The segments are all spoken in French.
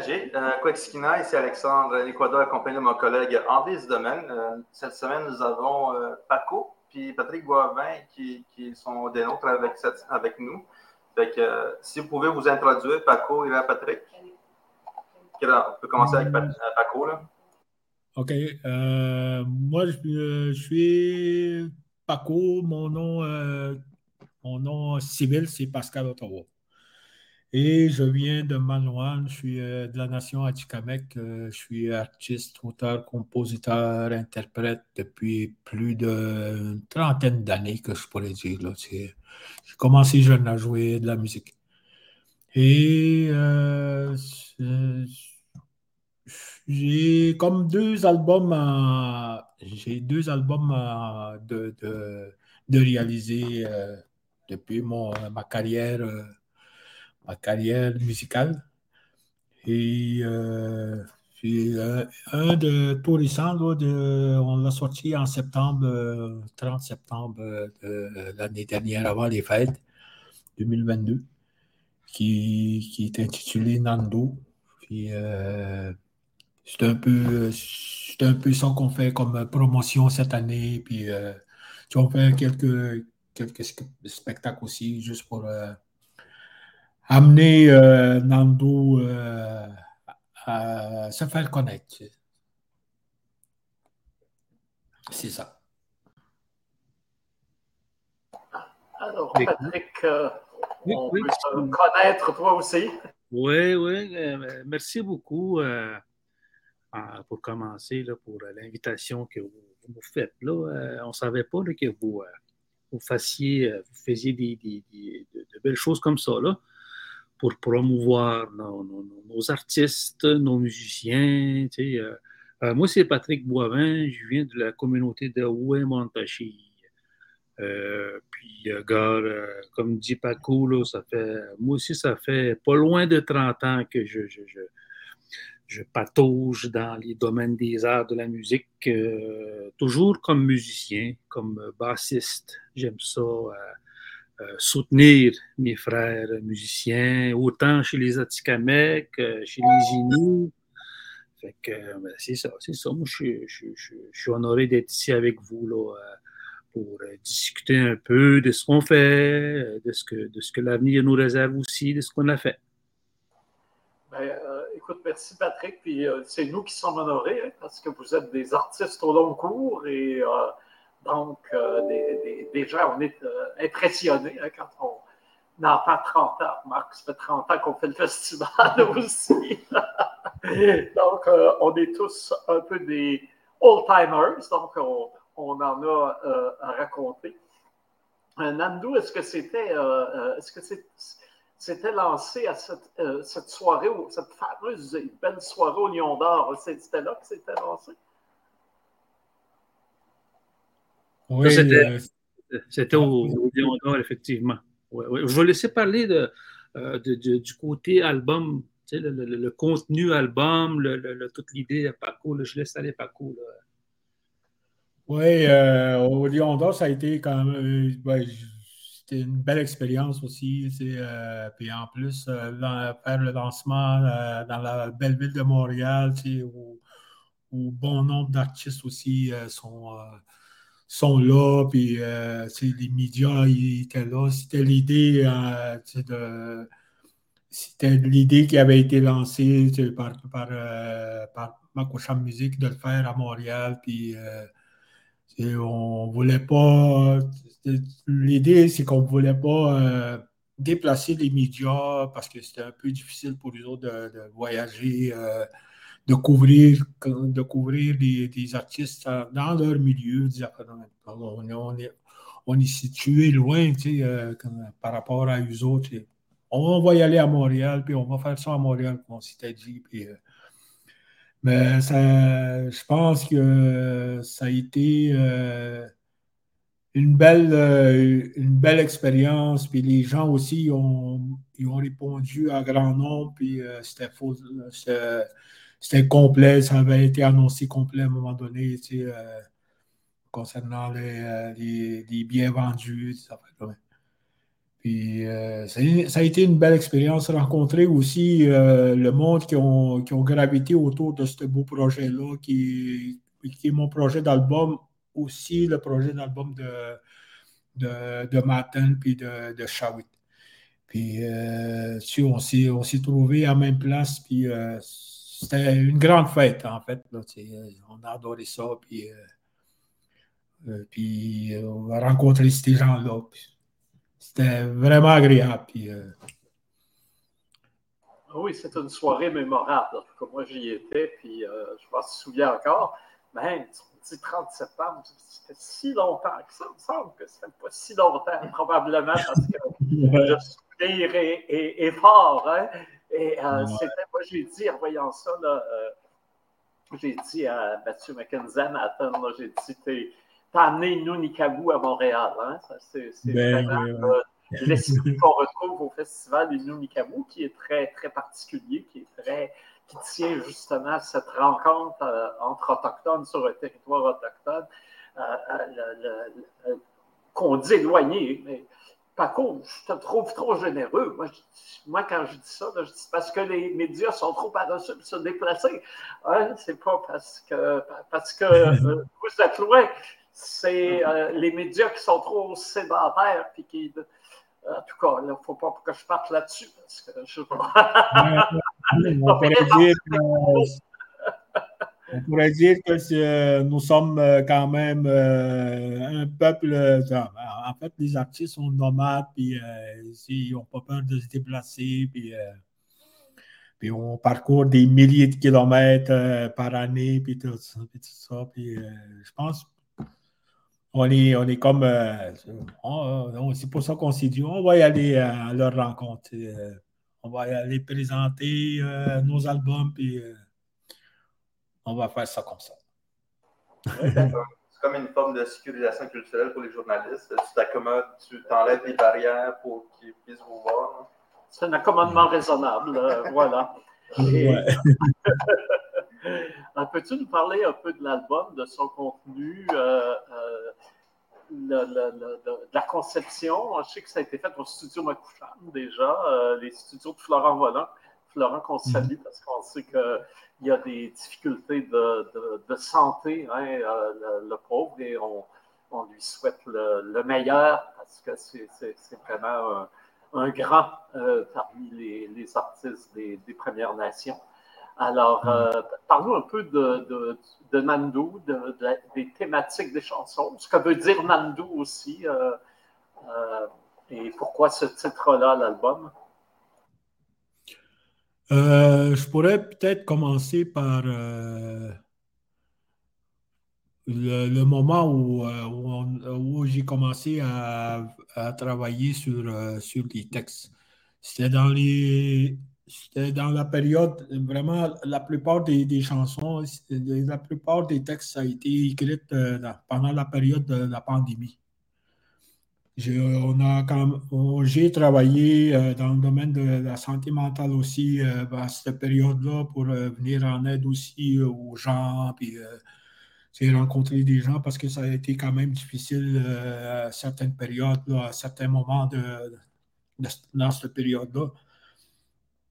J'ai euh, ici Alexandre Nicoda, accompagné de mon collègue André Domaine. Euh, cette semaine, nous avons euh, Paco puis Patrick Boivin qui, sont des nôtres avec, avec nous. Euh, si vous pouvez vous introduire, Paco et Patrick. on peut commencer avec Paco. Là. OK. moi, je, suis Paco. Mon nom, mon nom civil, c'est Pascal Ottawa. Et je viens de Manoan, je suis euh, de la nation Atikamek. Euh, je suis artiste, auteur, compositeur, interprète depuis plus d'une trentaine d'années, que je pourrais dire. J'ai commencé jeune à jouer de la musique. Et euh, j'ai comme deux albums, j'ai deux albums de, de, réaliser depuis ma carrière ma carrière musicale. Et euh, euh, un de tout récent, on l'a sorti en septembre, 30 euh, septembre de l'année dernière, avant les fêtes 2022, qui, qui est intitulé Nando. c'est un peu c'est un peu ça qu'on fait comme promotion cette année. Puis on fait quelques, quelques spectacles aussi, juste pour amener euh, Nando euh, à se faire connaître. C'est ça. Alors, Patrick, euh, on peut se connaître toi aussi? Oui, oui. merci beaucoup pour commencer, pour l'invitation que vous, faites. Là, on ne savait pas que vous, vous fassiez, vous faisiez des, de, belles choses comme ça. Là pour promouvoir nos, artistes, nos musiciens. Euh, euh, moi, c'est Patrick Boivin, je viens de la communauté de Oué-Montachi. Euh, puis, gars, comme dit Paco, ça fait, moi aussi, ça fait pas loin de 30 ans que je, je, patauge dans les domaines des arts de la musique, toujours comme musicien, comme bassiste. J'aime ça. Euh, soutenir mes frères musiciens, autant chez les Atikamekw, chez les Inuits. Ben, c'est ça, c'est ça. Moi, je, suis honoré d'être ici avec vous là, euh, pour euh, discuter un peu de ce qu'on fait, de ce que, de ce que l'avenir nous réserve aussi, de ce qu'on a fait. Ben, écoute, merci Patrick. Puis c'est nous qui sommes honorés hein, parce que vous êtes des artistes au long cours et donc, euh, déjà, on est euh, impressionné hein, quand on entend 30 ans. Marc, ça fait 30 ans qu'on fait le festival aussi. donc, euh, on est tous un peu des old-timers, donc on, en a à raconter. Nando, est-ce que c'était est-ce que c'était lancé à cette, cette soirée, cette fameuse belle soirée au Lion d'Or? C'était là que c'était lancé? Oui, c'était au, au effectivement. Je vais laisser parler de, euh, du côté album, le, le, contenu album, toute l'idée à Paco. je laisse aller Paco. Oui, euh, au Lyon d'Or, ça a été quand même. Euh, c'était une belle expérience aussi. puis en plus, faire le lancement dans la belle ville de Montréal, où, où bon nombre d'artistes aussi sont sont là, puis euh, les médias ils étaient là. C'était l'idée euh. C'était l'idée qui avait été lancée par, par, euh, par Musique de le faire à Montréal. Puis on voulait pas. L'idée, c'est qu'on ne voulait pas déplacer les médias parce que c'était un peu difficile pour les autres de, voyager de couvrir, de couvrir des, artistes dans leur milieu. On est, on est situé loin euh, par rapport à eux autres. On va y aller à Montréal, puis on va faire ça à Montréal, comme on s'était dit. Euh, mais ça, je pense que ça a été euh, une, belle, une belle expérience. Puis les gens aussi ont, ont répondu à grand nombre. Puis c'était c'était complet, ça avait été annoncé complet à un moment donné, euh, concernant les, euh, les, billets vendus. Puis ça a été une belle expérience, rencontrer aussi le monde qui ont, qui ont gravité autour de ce beau projet-là, qui, qui est mon projet d'album, aussi le projet d'album de, de, de Matin puis de, de Shawit. Puis euh, on s'est trouvés à même place, puis euh, c'était une grande fête, en fait. Là, on a adoré ça, puis, euh, puis on a rencontré ces gens-là. C'était vraiment agréable. Puis, oui, c'est une soirée mémorable. moi, j'y étais, puis je m'en souviens encore. Mais dit 30 septembre, ça fait si longtemps que ça, il me semble que ça fait pas si longtemps, probablement, parce que le souvenir est, fort. Hein? Et euh, c'était, moi, j'ai dit, en voyant ça, là, euh, j'ai dit à Mathieu McKenzie, Nathan, j'ai dit, t'as amené Inunikabu à Montréal. Hein? c'est, ben, vraiment euh, l'esprit qu'on retrouve au festival Inunikabu, qui est très, très particulier, qui est très qui tient justement à cette rencontre euh, entre autochtones sur un territoire autochtone, qu'on dit éloigné. Mais Paco, je te trouve trop généreux. Moi, quand je dis ça, je dis parce que les médias sont trop par-dessus pour se déplacer. Hein? C'est pas parce que, parce que vous êtes loin. C'est les médias qui sont trop sédentaires puis qui en tout cas, il ne faut pas que je parte là-dessus parce que je sais pas. On, pourrait dire, que nous sommes euh, quand même euh, un peuple. Euh, en fait, les artistes sont nomades, puis ils n'ont pas peur de se déplacer, puis, puis on parcourt des milliers de kilomètres par année, puis tout ça. Puis tout ça puis, je pense on est, on est comme. Euh, c'est pour ça qu'on s'est dit on va y aller à leur rencontre. Euh, on va y aller présenter euh, nos albums, puis on va faire ça comme ça. c'est comme une forme de sécurisation culturelle pour les journalistes. Tu t'accommodes, tu t'enlèves les barrières pour qu'ils puissent vous voir. C'est un accommodement raisonnable, voilà. Peux-tu nous parler un peu de l'album, de son contenu, euh, euh, de la conception? Je sais que ça a été fait au studio Macoucham déjà, euh, les studios de Florent Volant. Florent qu'on mhm. salue parce qu'on sait qu'il y a des difficultés de, santé, hein, le, pauvre, et on, lui souhaite le, meilleur parce que c'est vraiment un, grand parmi les, artistes des Premières Nations. Alors, euh, parlons un peu de, de, de Nandou, de, des thématiques des chansons, ce que veut dire Nandou aussi, euh, euh, et pourquoi ce titre-là, l'album. Je pourrais peut-être commencer par le, moment où, où, j'ai commencé à, travailler sur, les textes. C'était dans les la période, vraiment, la plupart des, chansons, la plupart des textes, a été écrit euh, pendant la période de la pandémie. J'ai travaillé euh, dans le domaine de la santé mentale aussi euh, à cette période-là pour venir en aide aussi aux gens, puis j'ai rencontré des gens parce que ça a été quand même difficile à certaines périodes, à certains moments de dans cette période-là.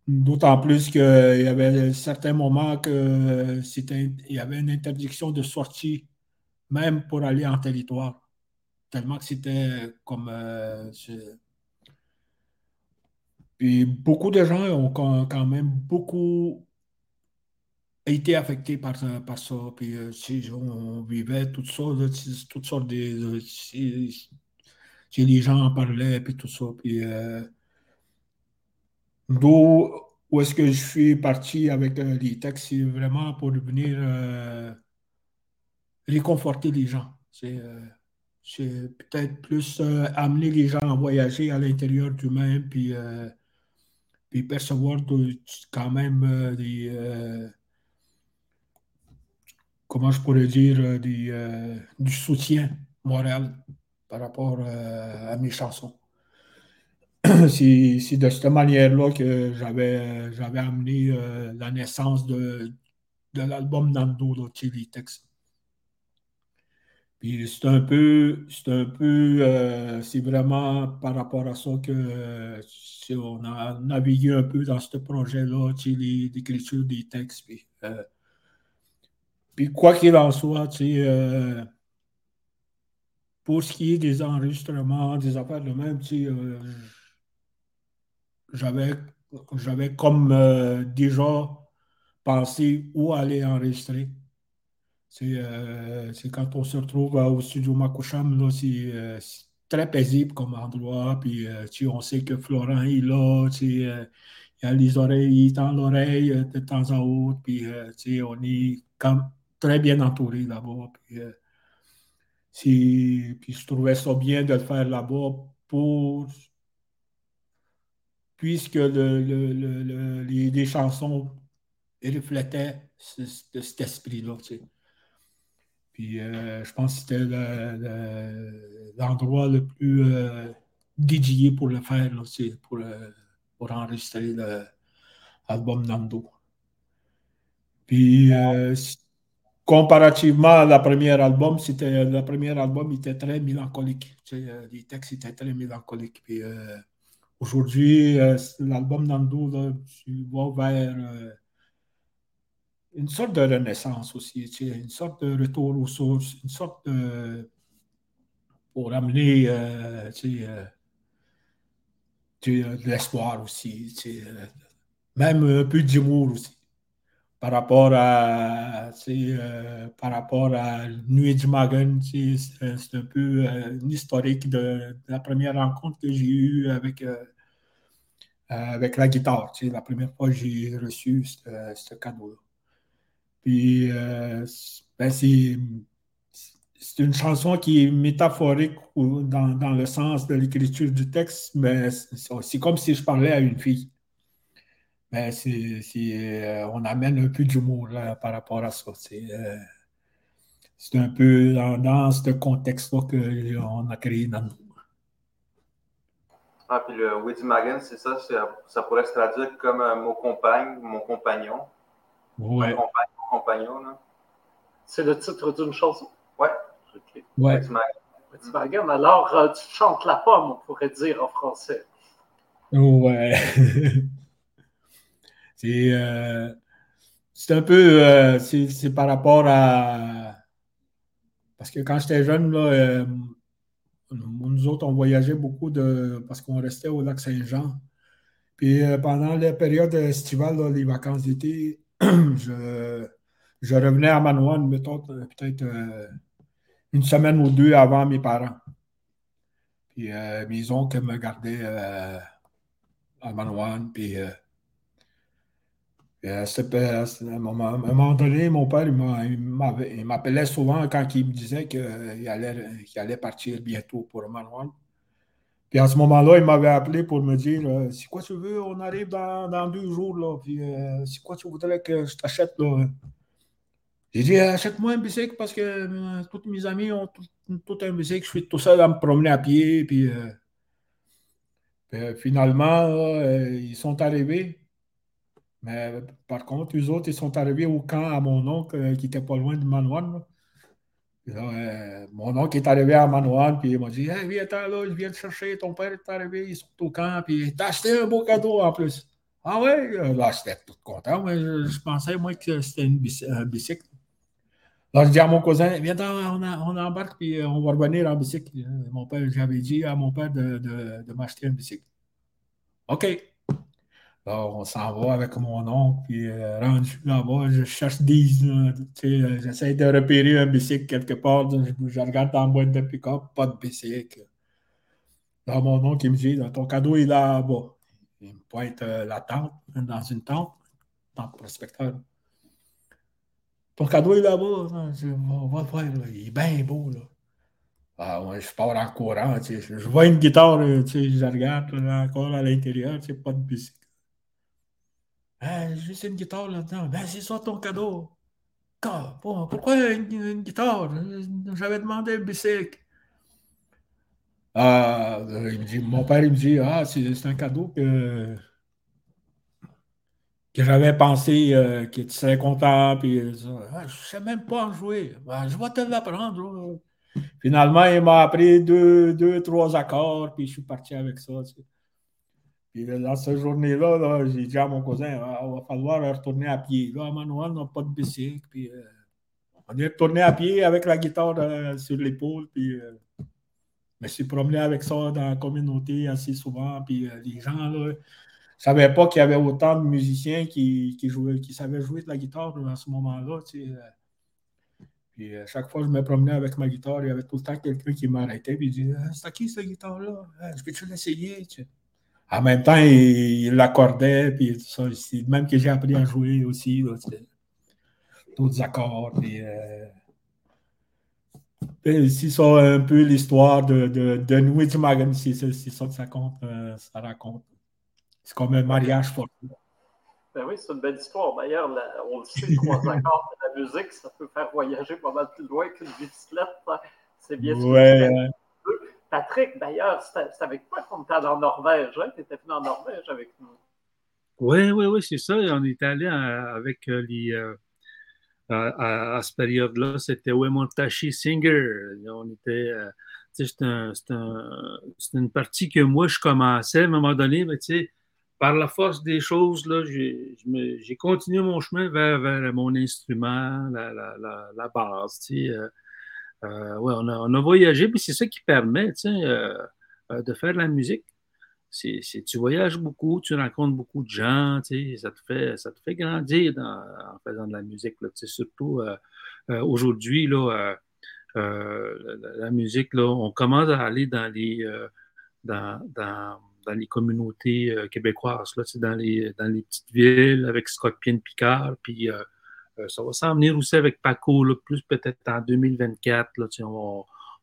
D'autant plus qu'il y avait certains moments que c'était, il y avait une interdiction de sortie, même pour aller en territoire. Tellement que c'était comme. Euh, puis beaucoup de gens ont quand même beaucoup été affectés par, ça. Puis euh, si on vivait toutes sortes, toutes sortes de. Si, les gens en parlaient, puis tout ça. Puis. Euh, D'où où est-ce que je suis parti avec les textes, c'est vraiment pour venir réconforter les gens. C'est euh, peut-être plus amener les gens à voyager à l'intérieur d'eux-mêmes, puis, puis percevoir quand même des. comment je pourrais dire, du soutien moral par rapport à mes chansons. c'est de cette manière-là que j'avais amené euh, la naissance de, de l'album Nando de Chili Tex. Puis c'est un peu, c'est un peu, euh, c'est vraiment par rapport à ça que on a navigué un peu dans ce projet-là, l'écriture des textes. Puis, puis quoi qu'il en soit, pour ce qui est des enregistrements, des affaires de même, j'avais, j'avais comme déjà pensé où aller enregistrer. Euh, c'est quand on se retrouve au studio Makoucham, euh, c'est très paisible comme endroit. Puis euh, on sait que Florent est là, il a les oreilles, il tend l'oreille de temps en autre. Puis on est comme très bien entouré là-bas. Puis, puis je trouvais ça bien de le faire là-bas pour puisque le, les, chansons reflétaient cet esprit-là. Puis euh, je pense que c'était l'endroit le, plus euh, dédié pour le faire, pour, euh, pour enregistrer l'album Nando. Puis comparativement à la première album, c'était le premier album était très mélancolique. les textes étaient très mélancoliques. Puis aujourd'hui, l'album Nando, là, tu vas vers une sorte de renaissance aussi, une sorte de retour aux sources, une sorte de. pour amener euh, euh, de l'espoir aussi, euh, même un peu d'humour aussi. Par rapport à, par rapport à Nuit du Magan, c'est un peu une historique de, la première rencontre que j'ai eue avec, avec la guitare. La première fois que j'ai reçu ce cadeau-là. Puis, euh, ben, c'est, une chanson qui est métaphorique dans, le sens de l'écriture du texte, mais c'est, comme si je parlais à une fille. Mais c'est, euh, on amène un peu d'humour par rapport à ça. C'est, euh, un peu dans, ce contexte-là qu'on a créé dans nous. Ah, puis le Woody Magan, c'est ça, ça pourrait se traduire comme mon compagne, mon compagnon. Oui. Mon compagnon. C'est le titre d'une chanson? Ouais. OK. Ouais. Alors, euh, tu chantes la pomme, on pourrait dire en français. Ouais. c'est, euh, c'est un peu. Euh, c'est, par rapport à. Parce que quand j'étais jeune, là, nous autres, on voyageait beaucoup de, parce qu'on restait au lac Saint-Jean. Puis pendant la période estivale, les vacances d'été, je, je revenais à Manouane, mettons, peut-être euh, une semaine ou deux avant mes parents. Puis euh, mes oncles me gardaient euh, à Manouane. Puis à, un moment, donné, mon père, il m'appelait souvent quand il me disait qu'il allait, partir bientôt pour Manouane. Puis à ce moment-là, il m'avait appelé pour me dire C'est quoi tu veux? On arrive dans, deux jours. Là. Puis c'est quoi tu voudrais que je t'achète j'ai dit, achète-moi un bicycle parce que euh, tous mes amis ont tout, un bicycle. Je suis tout seul à me promener à pied. Puis, euh, euh, finalement, ils sont arrivés. Mais par contre, les autres, ils sont arrivés au camp à mon oncle qui n'était pas loin de Manouane. mon oncle est arrivé à Manouane, puis il m'a dit viens, je viens te chercher, ton père est arrivé, ils sont au camp, puis t'as acheté un beau cadeau en plus. Ah ouais, là, j'étais tout content, mais je, pensais, moi, que c'était un bicycle. Alors, je dis à mon cousin, viens, on, on embarque, puis euh, on va revenir en bicycle. Euh, mon père, j'avais dit à mon père de, m'acheter un bicycle. OK. Alors, on s'en va avec mon oncle, puis euh, rendu là-bas, je cherche des. J'essaie de repérer un bicycle quelque part. Je, regarde dans la boîte de pick-up, pas de bicycle. Alors, mon oncle, il me dit ton cadeau est là-bas. Il me pointe la tente, dans une tente, tente prospecteur. Ton cadeau est là-bas. On va. Il est bien beau. Là. Ah, ouais, je pars en courant. Je vois une guitare. Tu sais, je regarde là, encore à l'intérieur. Tu sais, pas de bicycle. Ah, juste une guitare là-dedans. Ben, c'est ça ton cadeau. Pourquoi une, guitare? J'avais demandé un bicycle. Ah, il me dit, mon père il me dit Ah, c'est un cadeau que que j'avais pensé euh, qu'il serait content. Puis, euh, ah, je ne sais même pas en jouer. Ben, je vais te l'apprendre. finalement, il m'a appris deux, deux, trois accords, puis je suis parti avec ça. Puis dans cette journée-là, j'ai dit à mon cousin, il ah, va falloir retourner à pied. Là, Manuel, n'a pas de bicycle. Puis, euh, on est retourné à pied avec la guitare euh, sur l'épaule. Puis, euh, je me suis promené avec ça dans la communauté assez souvent. Puis les gens, là, ne savaient pas qu'il y avait autant de musiciens qui, qui, jouaient, qui savaient jouer de la guitare à ce moment-là. Puis à chaque fois que je me promenais avec ma guitare, il y avait tout le temps quelqu'un qui m'arrêtait et disait C'est à qui cette guitare-là? Je peux-tu l'essayer? En même temps, il l'accordait, puis ça. C'est même que j'ai appris à jouer aussi, d'autres accords. Euh, c'est ça un peu l'histoire de, de, de Magan, c'est ça que ça compte, euh, ça raconte. C'est comme un mariage fort. Ben oui, c'est une belle histoire. D'ailleurs, on le sait, trois accords de la musique, ça peut faire voyager pas mal plus loin qu'une bicyclette. Hein. C'est bien sûr. Ouais, Patrick, d'ailleurs, c'est avec toi qu'on était en Norvège. Hein? Tu étais venu en Norvège avec nous. Oui, oui, oui, c'est ça. On est allé avec euh, les. Euh, à, cette période-là, c'était Wemontashi Singer. On était. Euh, c'est une partie que moi, je commençais à un moment donné, mais tu sais, par la force des choses, j'ai continué mon chemin vers, mon instrument, la, la, base. Tu sais, euh, ouais, on a, voyagé, puis c'est ça qui permet euh, euh, de faire de la musique. Tu voyages beaucoup, tu rencontres beaucoup de gens, ça te fait, ça te fait grandir en faisant de la musique. Là, surtout aujourd'hui, là, la, musique, là, on commence à aller dans les, dans, dans, les communautés québécoises, là, dans, les, dans les petites villes avec Scott Pien Picard, puis euh, ça va s'en venir aussi avec Paco, plus peut-être en 2024. Là,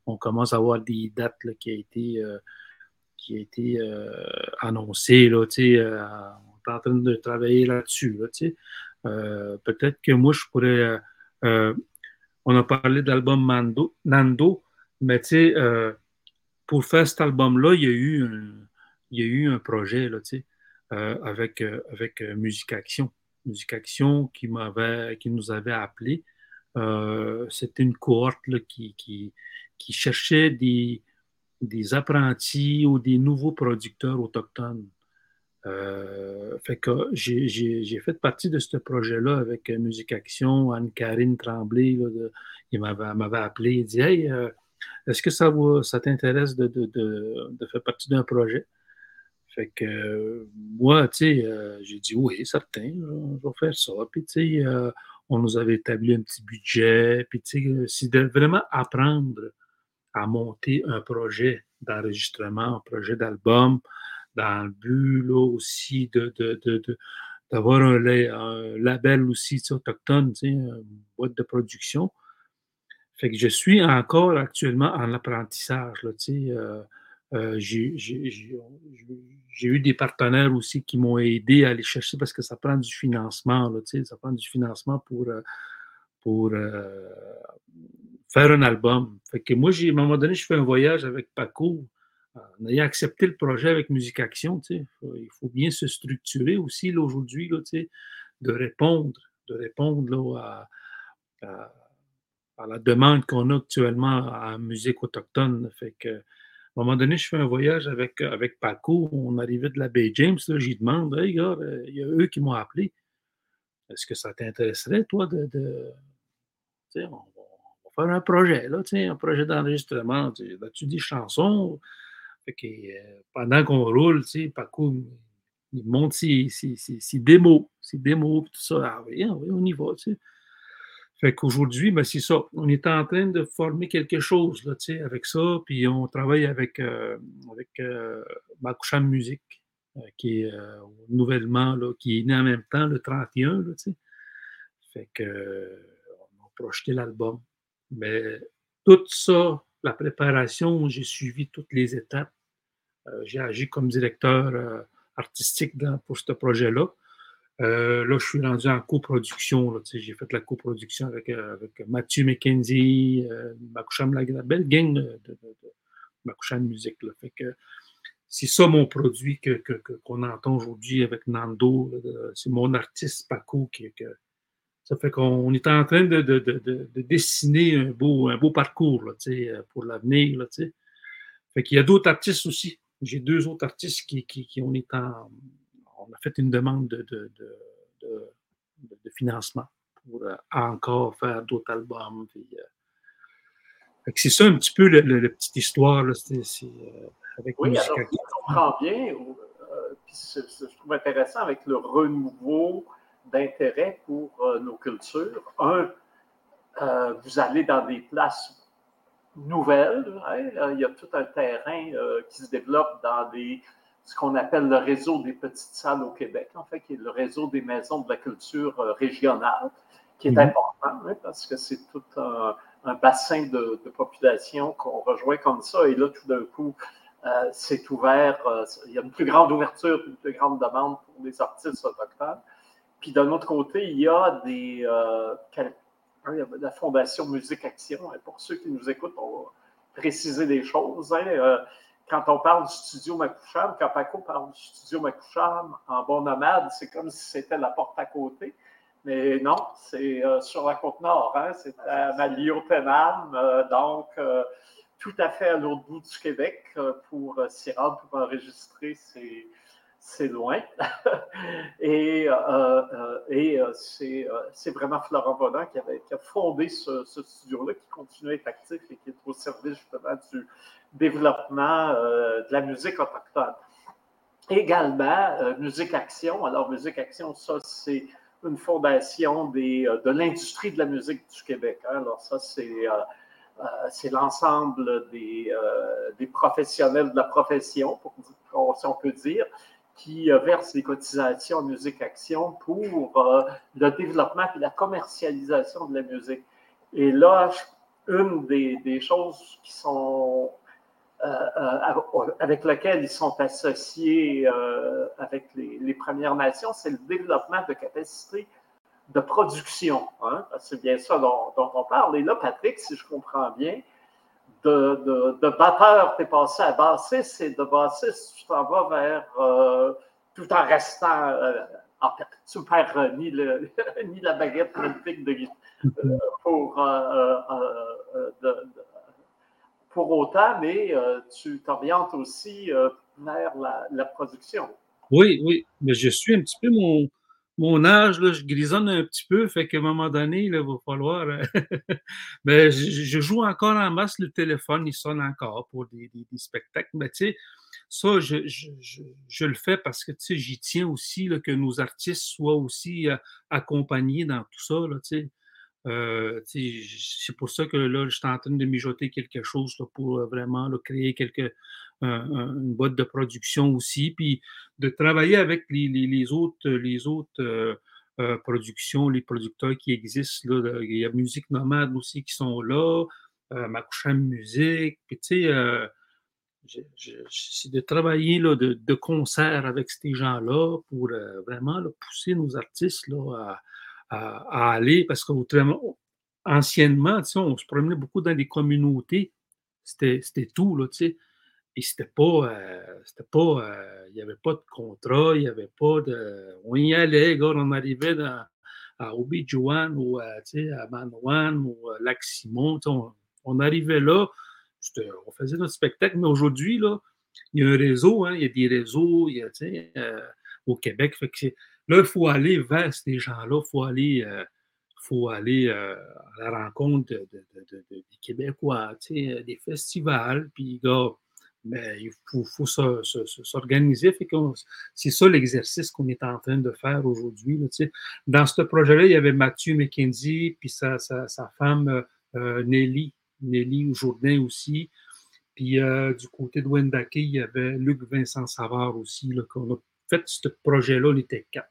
on, commence à avoir des dates qui été, euh, a été euh, annoncées. Là, on est en train de travailler là-dessus. peut-être que moi, je pourrais. on a parlé d'album Nando, mais pour faire cet album-là, il y a eu il y a eu un projet là, avec, avec Musique Action. Musique Action qui, m'avait, qui nous avait appelés. Euh, c'était une cohorte qui, qui, qui, cherchait des, des apprentis ou des nouveaux producteurs autochtones. Euh, fait que j'ai, j'ai, fait partie de ce projet-là avec Musique Action. Anne-Karine Tremblay, il m'avait, m'avait appelé. Il dit Hey, euh, est-ce que ça, ça t'intéresse de, de, de, de, faire partie d'un projet fait que moi, tu sais, euh, j'ai dit oui, certain, je vais faire ça. Puis, tu sais, euh, on nous avait établi un petit budget. Puis, tu sais, euh, c'est de vraiment apprendre à monter un projet d'enregistrement, un projet d'album, dans le but là aussi de, d'avoir un, label aussi autochtone, une boîte de production. Fait que je suis encore actuellement en apprentissage, là, sais. Euh, j'ai eu des partenaires aussi qui m'ont aidé à aller chercher parce que ça prend du financement. Là, ça prend du financement pour, euh, pour euh, faire un album. Fait que moi, à un moment donné, je fais un voyage avec Paco. En ayant accepté le projet avec Musique Action, il faut, bien se structurer aussi aujourd'hui, de répondre, de répondre à, à, la demande qu'on a actuellement en musique autochtone. Fait que, à un moment donné, je fais un voyage avec, avec Paco. On arrivait de la baie James. J'y demande Hey, gars, euh, il y a eux qui m'ont appelé. Est-ce que ça t'intéresserait, toi, de. On, va faire un projet, là, un projet d'enregistrement. Là-tu des chansons? Euh, pendant qu'on roule, Paco, il monte ses, ses, ses, démos, ses démos, tout ça. Ah oui, on y va. Fait qu'aujourd'hui, ben, c'est ça. On est en train de former quelque chose là, avec ça. Puis on travaille avec, euh, avec euh, Musique, euh, qui est euh, nouvellement, là, qui est né en même temps le 31. Là, fait que on a projeté l'album. Mais tout ça, la préparation, j'ai suivi toutes les étapes. j'ai agi comme directeur artistique pour ce projet-là. Euh, là, je suis rendu en coproduction. J'ai fait la coproduction avec, euh, avec Mathieu McKenzie, euh, Makoucham, la, belle gang de, de, de Musique. Fait que c'est ça mon produit qu'on que, qu'on entend aujourd'hui avec Nando. C'est mon artiste Paco qui, que, Ça fait qu'on est en train de, dessiner un beau, un beau parcours pour l'avenir. Fait qu'il y a d'autres artistes aussi. J'ai deux autres artistes qui, qui, on est en. On a fait une demande de, de financement pour euh, encore faire d'autres albums. Euh, c'est ça un petit peu la petite histoire. Là, euh, avec oui, alors, je comprends bien. je trouve intéressant avec le renouveau d'intérêt pour nos cultures. Un, vous allez dans des places nouvelles. Hein, il y a tout un terrain qui se développe dans des, ce qu'on appelle le réseau des petites salles au Québec, en fait, qui est le réseau des maisons de la culture régionale qui est mhm. important, hein, parce que c'est tout un, bassin de, population qu'on rejoint comme ça. Et là, tout d'un coup, euh, c'est ouvert, euh, il y a une plus grande ouverture, une plus grande demande pour les artistes autochtones. Puis d'un autre côté, il y a des. Euh, hein, la Fondation Musique Action. Et pour ceux qui nous écoutent, on va préciser des choses. Hein, quand on parle du studio Makoucham, quand Paco parle du studio Makoucham en bon nomade, c'est comme si c'était la porte à côté. Mais non, c'est euh, sur la côte nord, hein, c'est à Maliotenam, euh, donc euh, tout à fait à l'autre bout du Québec pour s'y rendre, pour enregistrer, c'est loin. et et c'est vraiment Florent Bonan qui, a fondé ce, studio-là, qui continue à être actif et qui est au service justement du développement de la musique autochtone. Également, Musique Action. Alors, Musique Action, ça, c'est une fondation euh, de l'industrie de la musique du Québec. Hein. Alors ça, c'est euh, euh, c'est l'ensemble des, des, professionnels de la profession, pour, si on peut dire, qui versent des cotisations en Musique Action pour le développement et la commercialisation de la musique. Et là, une des, choses qui sont euh, euh, avec lequel ils sont associés euh, avec les, Premières Nations, c'est le développement de capacités de production. Hein. C'est bien ça dont, on parle. Et là, Patrick, si je comprends bien, de, de, batteur, tu es passé à bassiste et de bassiste, tu t'en vas vers, tout en restant, en fait, tu perds ni, la baguette magnifique de, pour de, pour autant, mais euh, tu t'orientes aussi euh, vers la, production. Oui, oui, mais je suis un petit peu mon, mon âge, je grisonne un petit peu, fait qu'à un moment donné, il va falloir. Euh, mais je, joue encore en masse le téléphone, il sonne encore pour des, spectacles. Mais tu sais, ça, je, le fais parce que tu sais, j'y tiens aussi que nos artistes soient aussi accompagnés dans tout ça. Tu. Euh, c'est pour ça que là, je suis en train de mijoter quelque chose pour euh, vraiment créer quelque, une boîte de production aussi, puis de travailler avec les, autres, les autres euh, productions, les producteurs qui existent. Là, il y a Musique Nomade aussi qui sont là, euh, Makoucham Musique, puis tu sais, c'est de travailler là, de, concert avec ces gens-là pour vraiment pousser nos artistes là, à aller, parce qu'anciennement, on se promenait beaucoup dans des communautés, c'était tout, tu sais. C'était pas, euh, c'était pas, euh, il n'y avait pas de contrat, il n'y avait pas de, on y allait, on arrivait dans, à Obi-Juan ou à, à ou à Lac-Simon, on, on, arrivait là, on faisait notre spectacle, mais aujourd'hui, là, il y a un réseau, hein, il y a des réseaux, y a, euh, au Québec, fait que Là, il faut aller vers ces gens-là, il faut aller, euh, faut aller euh, à la rencontre des Québécois, des festivals, puis gars, ben, il faut, s'organiser. C'est ça l'exercice qu'on est en train de faire aujourd'hui. Dans ce projet-là, il y avait Mathieu McKenzie, puis sa, femme euh, Nelly, Nelly Jourdain aussi. Puis du côté de Wendake, il y avait Luc Vincent Savard aussi. Qu'on a fait ce projet-là, on était quatre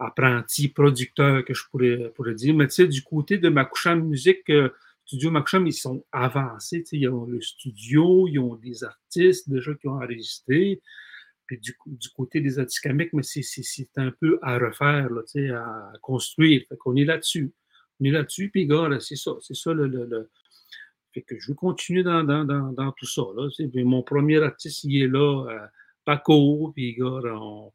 apprenti producteur que je pourrais, pourrais dire. Mais tu sais, du côté de Makoucham Musique, euh, Studio Makoucham, ils sont avancés. Ils ont le studio, ils ont des artistes déjà qui ont enregistré. Puis du, côté des Atikamekw, mais c'est un peu à refaire, là, à construire. Fait qu'on est là-dessus. On est là-dessus, puis gars, c'est ça. C'est ça le, le, Fait que je vais continuer dans, dans, dans, dans tout ça. Là, mon premier artiste, il est là, euh, Paco, puis gars, on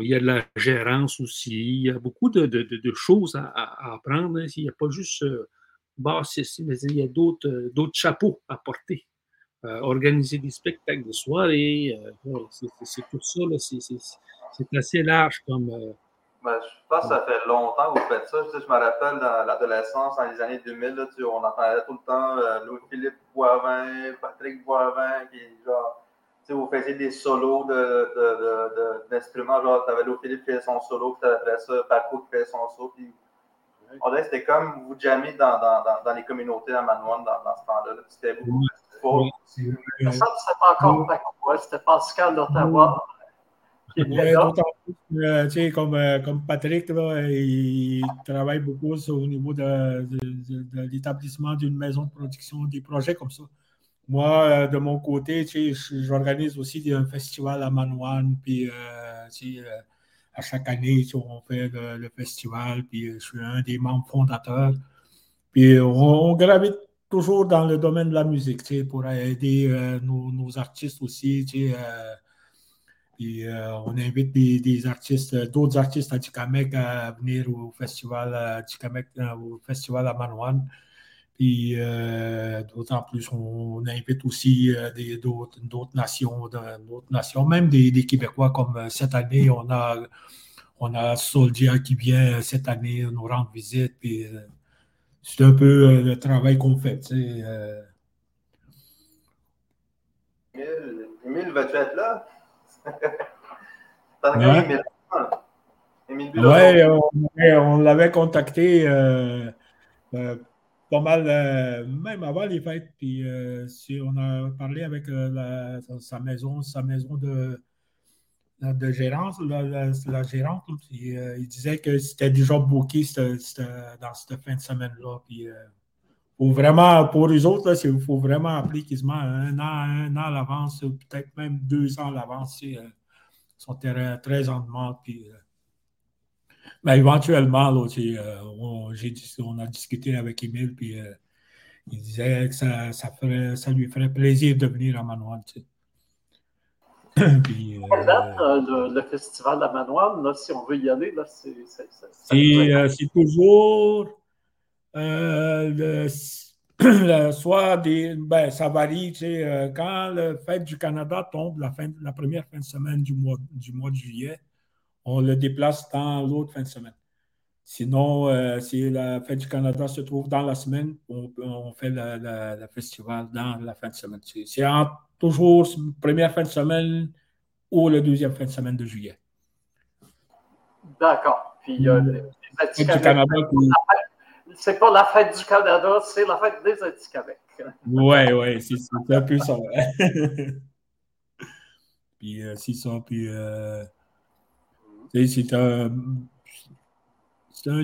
il y a de la gérance aussi. Il y a beaucoup de, choses à, apprendre. Hein. Il n'y a pas juste euh, mais il y a d'autres, chapeaux à porter. organiser des spectacles de soirée, c'est, tout ça. c'est, assez large comme, ben, je pense que ça fait longtemps que vous faites ça. Je, me rappelle dans l'adolescence, dans les années 2000, là, on entendait tout le temps euh, Louis-Philippe Boivin, Patrick Boivin, qui, genre, vous faisiez des solos d'instruments. De, de, genre, tu avais Louis-Philippe qui faisait son solo, puis après ça, Paco qui faisait son solo. On dirait que c'était comme vous jammiez dans, dans, dans, les communautés à Manouane dans, dans ce temps-là. C'était beaucoup plus fort. Ça, c'était pas encore c'était Pascal d'Ottawa. Euh, comme, euh, comme Patrick, il travaille beaucoup au niveau de, l'établissement d'une maison de production, des projets comme ça. Moi, euh, de mon côté, j'organise aussi un festival à Manouane, puis à chaque année, on fait le, festival, puis je suis un des membres fondateurs. Puis on, gravite toujours dans le domaine de la musique, pour aider nos, nos, artistes aussi, euh, on invite des, artistes, d'autres artistes à Tikamek à venir au festival à euh, au festival à Manouane. Puis euh, d'autant plus, on, invite aussi d'autres, nations, d'autres nations, même des, Québécois comme cette année, on a, on a Soldia qui vient cette année nous rendre visite. Puis c'est un peu le travail qu'on fait. Tu Emile, vas-tu être là? ouais, on, l'avait contacté euh, euh, pas mal, euh, même avant les fêtes. Puis si on a parlé avec sa maison, sa maison de, gérance, la, gérante. il disait que c'était déjà booké dans cette fin de semaine-là. Puis vraiment, pour les autres, il faut vraiment appeler quasiment un an, un an à l'avance, peut-être même deux ans à l'avance. Ils euh, sont très, très en demande. Puis, euh, mais éventuellement, euh, on, a discuté avec Emile, puis il disait que ça, ça, ferait, ça lui ferait plaisir de venir à Manoir. puis, le, festival à Manoir, si on veut y aller, c'est toujours euh, soit des, ben, ça varie, tu sais, euh, quand la fête du Canada tombe, la, fin, la première fin de semaine du mois, du mois de juillet, on le déplace dans l'autre fin de semaine. Sinon, euh, si la fête du Canada se trouve dans la semaine, on, on fait le festival dans la fin de semaine. C'est toujours première fin de semaine ou le deuxième fin de semaine de juillet. D'accord. Puis, euh, du Canada, c'est pas la fête du Canada, c'est la fête des Anti-Québec. Oui, oui, c'est un peu ça. puis euh, c'est ça, puis euh, c'est un,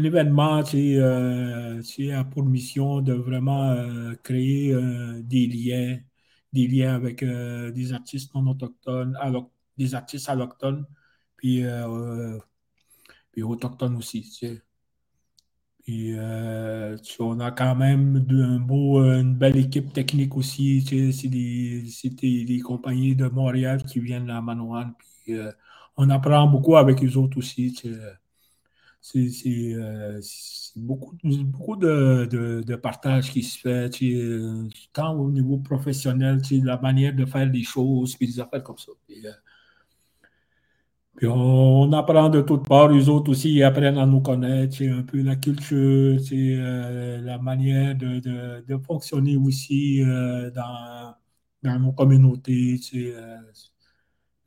événement qui euh, a pour mission de vraiment euh, créer des liens, des liens avec des artistes non autochtones, des artistes allochtones, puis, autochtones aussi. Euh, on a quand même un beau, une belle équipe technique aussi. C'est des, des, compagnies de Montréal qui viennent à Manouane. Euh, on apprend beaucoup avec eux autres aussi. C'est euh, beaucoup, de, partage qui se fait, tant au niveau professionnel, la manière de faire les choses, puis des affaires comme ça. Puis on, apprend de toutes parts, les autres aussi ils apprennent à nous connaître, c'est un peu la culture, c'est euh, la manière de, fonctionner aussi euh, dans, nos communautés. Euh,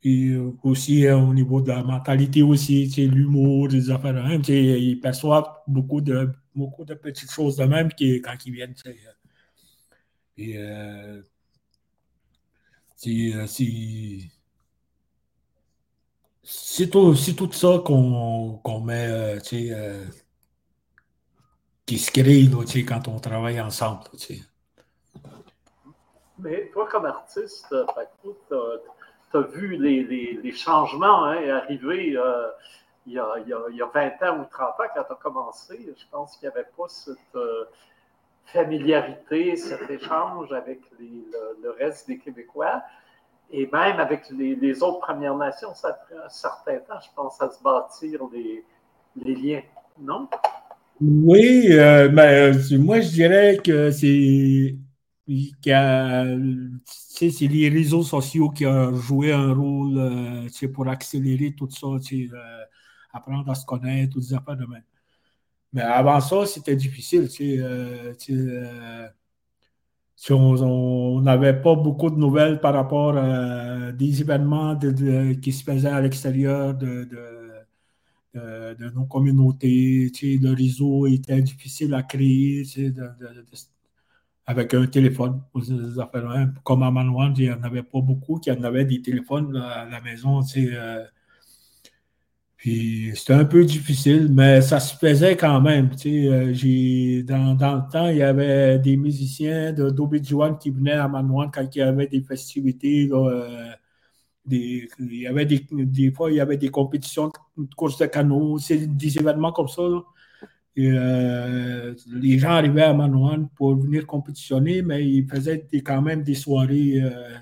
et aussi au niveau de la mentalité aussi, l'humour, des affaires. Hein, ils perçoivent beaucoup de, beaucoup de petites choses de même qui, quand ils viennent. Et c'est c'est tout, tout, ça qu'on met, euh, euh, qui se crée quand on travaille ensemble. Mais toi, comme artiste, tu as, vu les, changements hein, arriver euh, il, y a, il, 20 ans ou 30 ans quand tu as commencé. Je pense qu'il n'y avait pas cette familiarité, cet échange avec le, reste des Québécois. et même avec les, autres Premières Nations, ça prend un certain temps, je pense, à se bâtir les, les liens, non? Oui, euh, mais euh, moi je dirais que c'est c'est les réseaux sociaux qui ont joué un rôle euh, pour accélérer tout ça, euh, apprendre à se connaître, affaires de même. Mais avant ça, c'était difficile. Euh, on n'avait pas beaucoup de nouvelles par rapport à des événements qui se faisaient à l'extérieur de, de, nos communautés. Le réseau était difficile à créer avec un téléphone. Comme à Manouan, il n'y en avait pas beaucoup qui en avaient des téléphones à la maison. Euh, puis c'était un peu difficile, mais ça se faisait quand même. Euh, dans, dans, le temps, il y avait des musiciens de d'Obidjuan qui venaient à Manouan quand il y avait des festivités. Euh, des, il y avait des, des, fois, il y avait des compétitions de course de canot, des événements comme ça. Euh, les gens arrivaient à Manouane pour venir compétitionner, mais ils faisaient quand même des soirées, euh,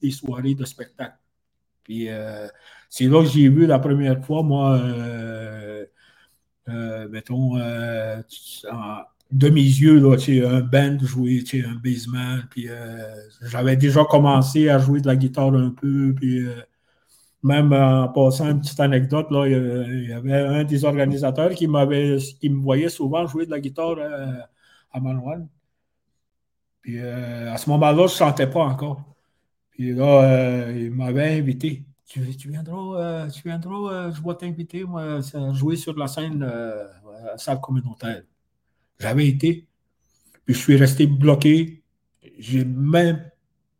des, soirées de spectacle. Puis euh, c'est là que j'ai vu la première fois, moi, mettons, de mes yeux, là, un band jouer, un basement. Puis j'avais déjà commencé à jouer de la guitare un peu. Même en passant une petite anecdote, il y avait un des organisateurs qui, m'avait, qui me voyait souvent jouer de la guitare euh, à Manuel. Puis euh, à ce moment-là, je ne chantais pas encore. Puis là, euh, il m'avait invité. Tu, viendras, tu viendras je vais t'inviter, moi, à jouer sur la scène à la salle communautaire. J'avais été. Puis je suis resté bloqué. J'ai même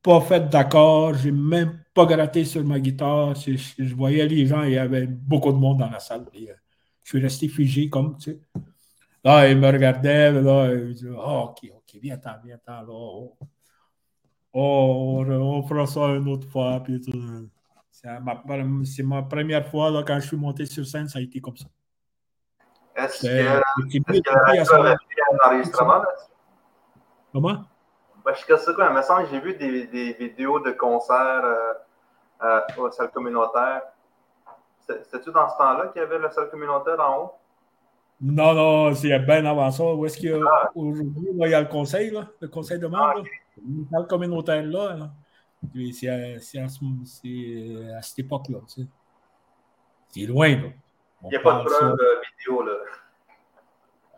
pas fait d'accord. J'ai même pas gratté sur ma guitare. Je, voyais les gens, il y avait beaucoup de monde dans la salle. Euh, je suis resté figé comme, tu sais. Là, il me regardait, là, il me disait, oh, OK, OK, viens-t'en, viens-t'en, là. Oh, oh on, fera ça une autre fois, puis tout. C'est ma, ma, première fois, là, quand je suis monté sur scène, ça a été comme ça. Est-ce que, est-ce que la un enregistrement Comment? Ben, je sais quoi, il me semble que j'ai vu des, des, vidéos de concerts euh, à la salle communautaire. C'était-tu dans ce temps-là qu'il y avait la salle communautaire en haut? Non, non, c'est bien avant ça. Où est-ce qu'il y a ah. aujourd'hui? Il y a le conseil, là, le conseil de membres. Ah, La salle communautaire là. C'est à, à, cette époque-là. C'est loin. Là. il n'y a pas de preuve de vidéo. Là.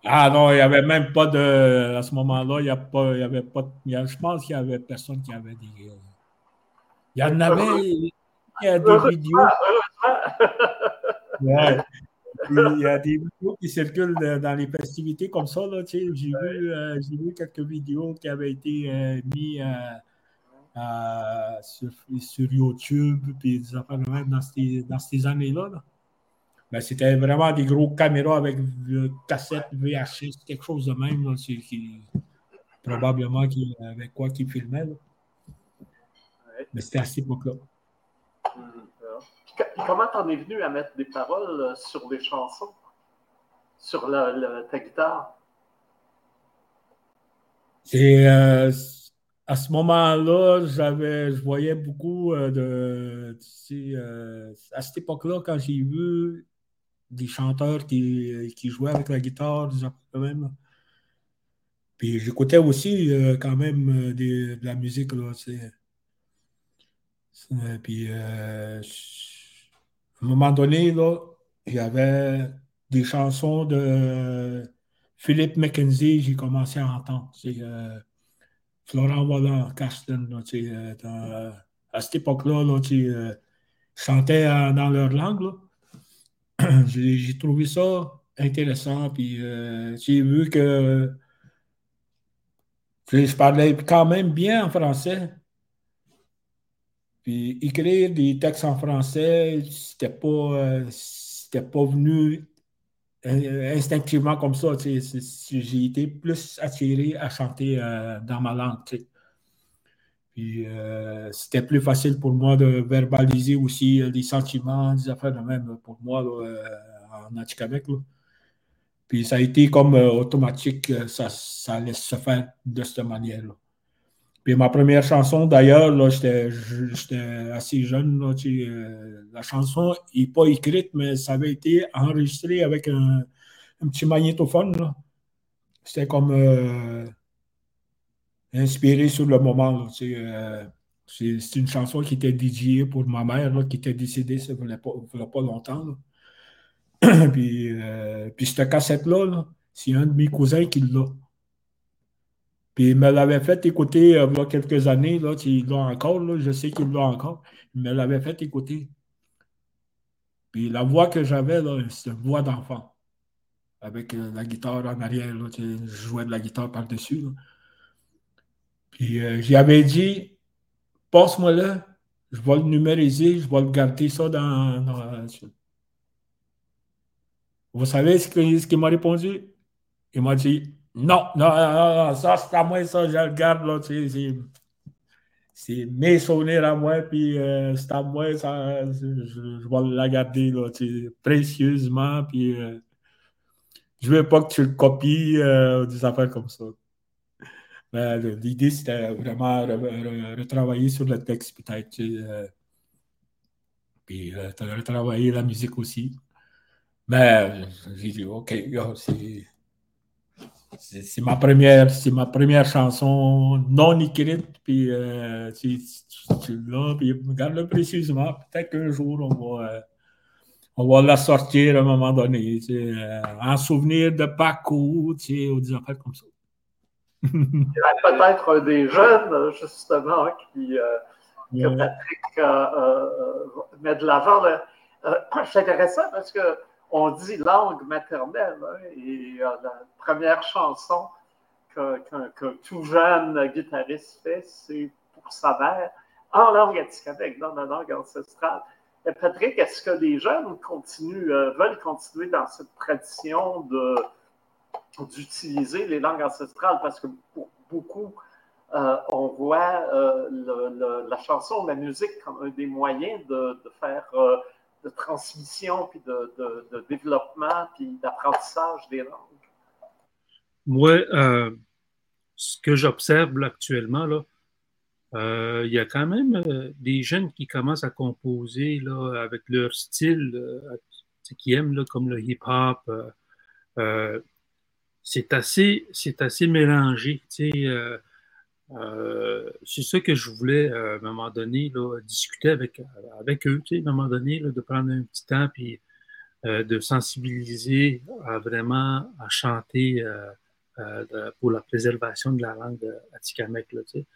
Ah non, il n'y avait même pas de. À ce moment-là, il n'y avait pas. je pense qu'il n'y avait personne qui avait des. Il y en avait. Il y a des vidéos. Il y a des vidéos qui circulent dans les festivités comme ça. J'ai vu, euh, vu, quelques vidéos qui avaient été euh, mises euh, sur, sur, YouTube et des affaires dans ces, dans ces années-là. là ben, c'était vraiment des gros caméras avec cassette VHS, quelque chose de même. Là, qui, probablement qui, avec quoi qui filmait. Là. Mais c'était à cette époque-là. Comment t'en es venu à mettre des paroles euh, sur des chansons, sur ta guitare? C'est euh, à ce moment-là, j'avais, je voyais beaucoup euh, de. à cette époque-là, quand j'ai vu des chanteurs qui, jouaient avec la guitare, des quand même. Puis j'écoutais aussi quand même de la musique. Là, puis à un moment donné, là, il y avait des chansons de Philippe McKenzie, j'ai commencé à entendre. C'est Florent Wallant, Carsten. à cette époque-là, là, chantais dans leur langue. J'ai trouvé ça intéressant. Puis euh, j'ai vu que je parlais quand même bien en français. Puis écrire des textes en français, c'était pas, euh, pas venu euh, instinctivement comme ça. J'ai été plus attiré à chanter dans ma langue. Puis euh, c'était plus facile pour moi de verbaliser aussi euh, des sentiments, des affaires de même pour moi euh, en Atikamek. Puis ça a été comme automatique, ça, ça laisse se faire de cette manière-là. Puis ma première chanson, d'ailleurs, j'étais assez jeune. Euh, la chanson n'est pas écrite, mais ça avait été enregistré avec un, petit magnétophone. C'était comme euh, inspiré sur le moment. Euh, c'est une chanson qui était dédiée pour ma mère, qui était décédée ça ne pas, pas, longtemps. puis, puis cette cassette-là, c'est un de mes cousins qui l'a. Puis il me l'avait fait écouter euh, il y a quelques années, là, il l'a encore, je sais qu'il l'a encore. Il me l'avait fait écouter. Puis la voix que j'avais, c'était une voix d'enfant. Avec euh, la guitare en arrière, je jouais de la guitare par-dessus. Puis euh, j'y avais dit, passe-moi là, je vais le numériser, je vais le garder ça dans. Vous savez ce qu'il ce m'a répondu? Il m'a dit non, non, ça c'est à moi, ça, je le garde, là, c'est mes souvenirs à moi, puis euh, c'est à moi, ça, je, vais la garder, précieusement, puis euh, je veux pas que tu le copies, euh, des affaires comme ça. L'idée, c'était vraiment retravailler sur le texte, peut-être, puis retravailler la musique aussi. Mais j'ai dit, OK, c'est c'est ma première, c'est ma première chanson non écrite, puis euh, tu, l'as, puis regarde-le précisément. Peut-être qu'un jour on va, euh, on va la sortir à un moment donné, tu sais, euh, en souvenir de Paco, tu sais, ou des affaires comme ça. Il y a peut-être des jeunes, justement, qui, que Patrick met de l'avant. c'est intéressant parce que on dit langue maternelle. Hein, et euh, la première chanson qu'un tout jeune guitariste fait, c'est pour sa mère, en langue atikamekw, dans la langue ancestrale. Et Patrick, est-ce que les jeunes continuent, euh, veulent continuer dans cette tradition d'utiliser les langues ancestrales? Parce que pour beaucoup, euh, on voit la chanson, la musique comme un des moyens de, de faire de transmission, puis de, développement, puis d'apprentissage des langues? Moi, euh, ce que j'observe actuellement, là, euh, il y a quand même euh, des jeunes qui commencent à composer là, avec leur style, qui aiment là, comme le hip-hop. c'est assez, assez mélangé. Euh, c'est ça que je voulais, euh, à un moment donné, discuter avec, avec eux, à un moment donné, de prendre un petit temps puis euh, de sensibiliser à vraiment à chanter pour la préservation de la langue Atikamek, là, tu sais.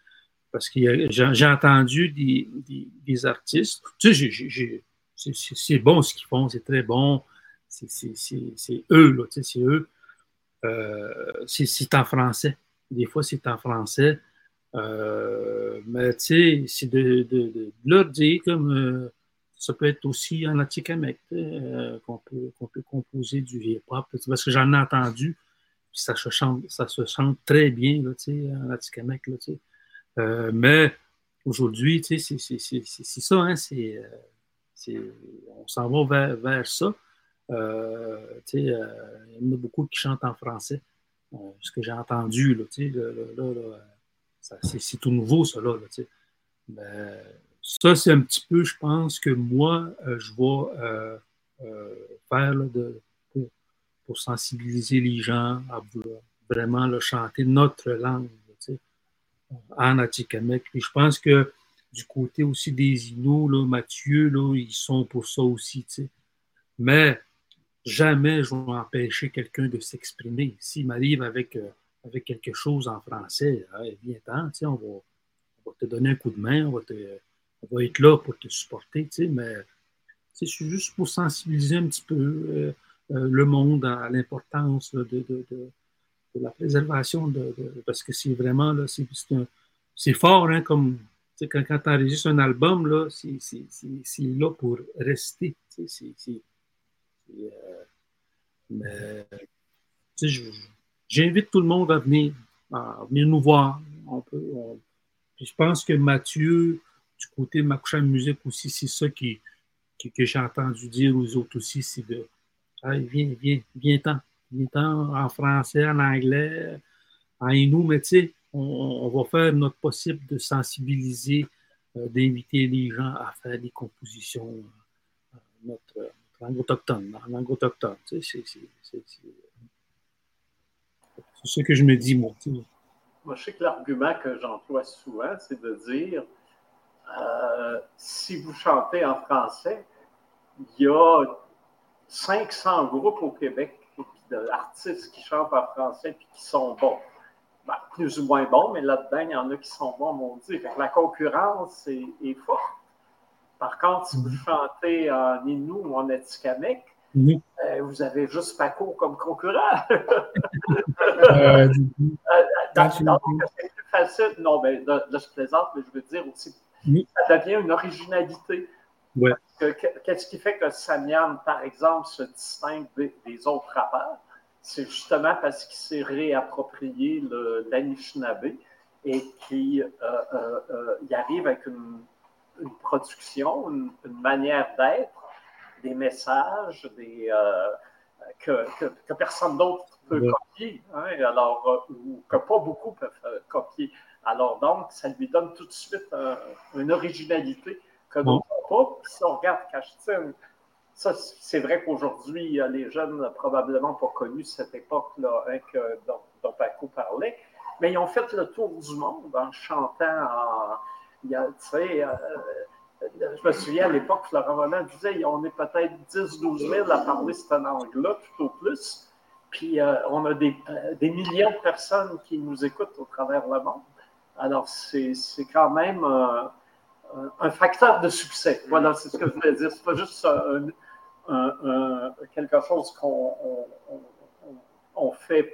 Parce que j'ai entendu des, des, artistes, c'est bon ce qu'ils font, c'est très bon, c'est eux, c'est eux. c'est en français. Des fois, c'est en français. Euh, mais tu sais, c'est de, de, leur dire comme euh, ça peut être aussi en Atikamek euh, qu'on peut, qu'on peut composer du hip-hop. Parce que j'en ai entendu, ça se chante, ça se chante très bien là, en Atikamek. Là, euh, mais aujourd'hui, c'est ça, hein, c'est, on s'en va vers, vers ça. Euh, il y en a beaucoup qui chantent en français. ce que j'ai entendu, là, là c'est tout nouveau, ça, là. Ben, ça, c'est un petit peu, je pense, que moi, euh, je vais euh, euh, faire pour, sensibiliser les gens à vraiment chanter notre langue en Atikamek. Je pense que du côté aussi des Inuits, Mathieu, là, ils sont pour ça aussi. Mais jamais je vais empêcher quelqu'un de s'exprimer. S'il m'arrive avec avec quelque chose en français, viens-t'en, on va, on va te donner un coup de main, on va, être là pour te supporter, mais c'est juste pour sensibiliser un petit peu euh, euh, le monde à l'importance de, la préservation, de, parce que c'est vraiment, c'est fort, hein, comme quand, quand tu enregistres un album, c'est là pour rester. C'est, euh, mais, je, J'invite tout le monde à venir, à venir nous voir. Je pense que Mathieu, du côté de Makouchan Musique aussi, c'est ça qui, que j'ai entendu dire aux autres aussi, c'est de viens, viens, viens-t'en. Viens-t'en en français, en anglais, en inou, mais tu sais, on, va faire notre possible de sensibiliser, d'inviter les gens à faire des compositions notre, langue autochtone, en langue autochtone. C'est ce que je me dis, moi. Moi, je sais que l'argument que j'emploie souvent, c'est de dire euh, si vous chantez en français, il y a 500 groupes au Québec d'artistes qui chantent en français et qui sont bons. Ben, plus ou moins bons, mais là-dedans, il y en a qui sont bons, mon Dieu. la concurrence est, forte. Par contre, si vous mhm. chantez en Innu ou en Atikamekw, euh, vous avez juste Paco comme concurrent. euh, c'est plus facile. Non, mais là, je plaisante, mais je veux dire aussi ça devient une originalité. Qu'est-ce qui fait que Samian, par exemple, se distingue des, autres rappeurs? C'est justement parce qu'il s'est réapproprié l'Anishinaabe et qu'il euh, euh, euh, arrive avec une, production, une, manière d'être, des messages, des, que, personne d'autre peut copier, hein, alors, ou que pas beaucoup peuvent copier. Alors donc, ça lui donne tout de suite une originalité que d'autres n'ont pas. Puis si on regarde Cachetine, ça, c'est vrai qu'aujourd'hui, les jeunes n'ont probablement pas connu cette époque-là hein, dont, Paco parlait, mais ils ont fait le tour du monde en chantant en, il y a, tu sais, euh, je me souviens à l'époque, Florent Volant disait on est peut-être 10-12 000 à parler cette langue-là, tout au plus. Puis euh, on a des, euh, des, millions de personnes qui nous écoutent au travers le monde. Alors, c'est quand même euh, un facteur de succès. Voilà, c'est ce que je voulais dire. C'est pas juste quelque chose qu'on on, fait.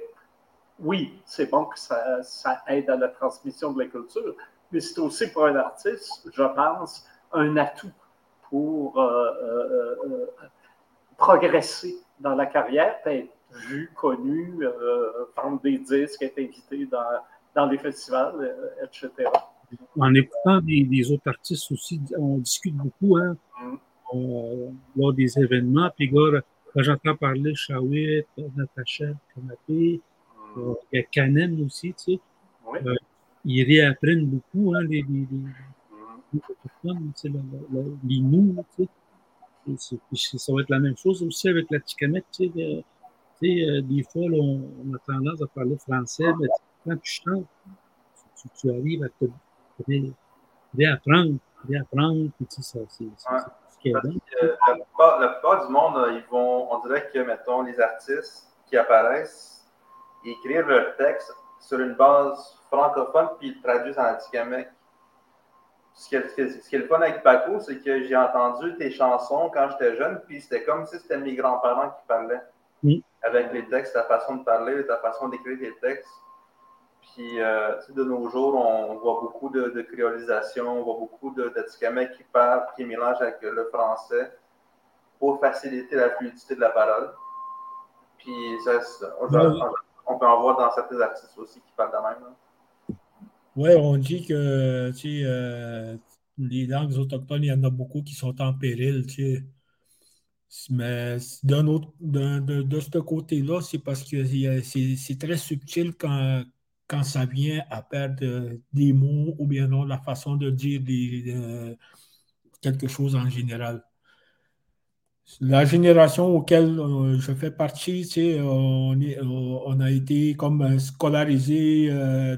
Oui, c'est bon que ça, ça, aide à la transmission de la culture, mais c'est aussi pour un artiste, je pense, un atout pour euh, euh, progresser dans la carrière, être vu, connu, vendre des disques, être invité dans dans les festivals, euh, etc. En écoutant des, autres artistes aussi, on discute beaucoup hein, mm. lors des événements. Puis, quand j'entends parler Shawit, Natacha Kanapé, mm. euh, il y a Canem aussi, tu sais. Euh, ils réapprennent beaucoup, hein, les, les, les, tu sais. ça va être la même chose aussi avec la Tikamek, tu sais. des fois, on, a tendance à parler français, mais quand tu chantes, tu, arrives à te réapprendre, réapprendre, puis tu sais, c'est ce qui est bon. la, plupart, du monde, ils vont, on dirait que, mettons, les artistes qui apparaissent, ils écrivent leur texte sur une base francophone, puis ils le traduisent en atikamekw. Ce qui, est, ce qui est le fun avec Paco, c'est que j'ai entendu tes chansons quand j'étais jeune, puis c'était comme si c'était mes grands-parents qui parlaient. Avec les textes, ta façon de parler, ta façon d'écrire tes textes. Puis, euh, de nos jours, on voit beaucoup de, de créolisation, on voit beaucoup d'Atikamekw qui parlent, qui mélangent avec le français pour faciliter la fluidité de la parole. Puis, on, peut en voir dans certains artistes aussi qui parlent de même. Oui, on dit que euh, les langues autochtones, il y en a beaucoup qui sont en péril. Mais autre, de, ce côté-là, c'est parce que c'est très subtil quand, ça vient à perdre des mots ou bien non, la façon de dire euh, quelque chose en général. La génération auquel euh, je fais partie, on, est, on, a été comme scolarisé euh,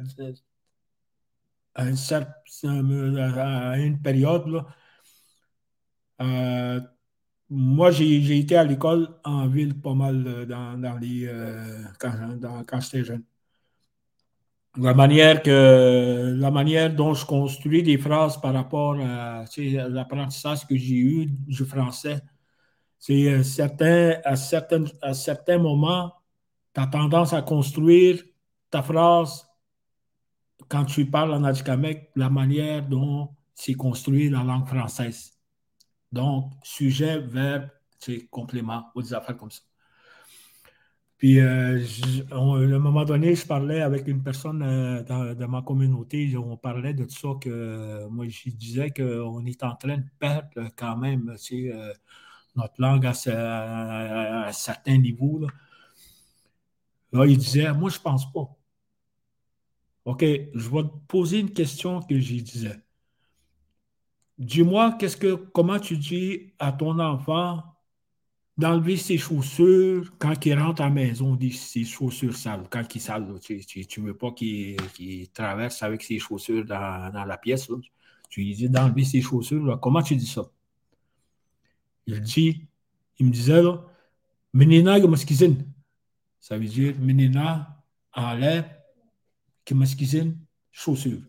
à, une période. moi, j'ai été à l'école en ville pas mal dans, les, quand j'étais jeune la manière, que, la manière dont je construis des phrases par rapport à, l'apprentissage que j'ai eu du français, c'est euh, certain, à, certains, à certains moments, tu as tendance à construire ta phrase quand tu parles en Adikamek, la manière dont c'est construit la langue française. Donc, sujet, verbe, c'est complément ou des affaires comme ça. Puis, euh, à un moment donné, je parlais avec une personne euh, dans, ma communauté, on parlait de ça, que moi, je disais qu'on est en train de perdre quand même euh, notre langue à, un certain niveau. Là. il disait, moi, je pense pas. OK, je vais te poser une question que je disais. Dis-moi, comment tu dis à ton enfant d'enlever ses chaussures quand il rentre à la maison, ses chaussures sales, quand il sale. Tu ne veux pas qu'il traverse avec ses chaussures dans, la pièce. Tu lui dis d'enlever ses chaussures. Comment tu dis ça? Il dit, il me disait, là, Menina Ça veut dire, Menina enlève cuisine chaussures.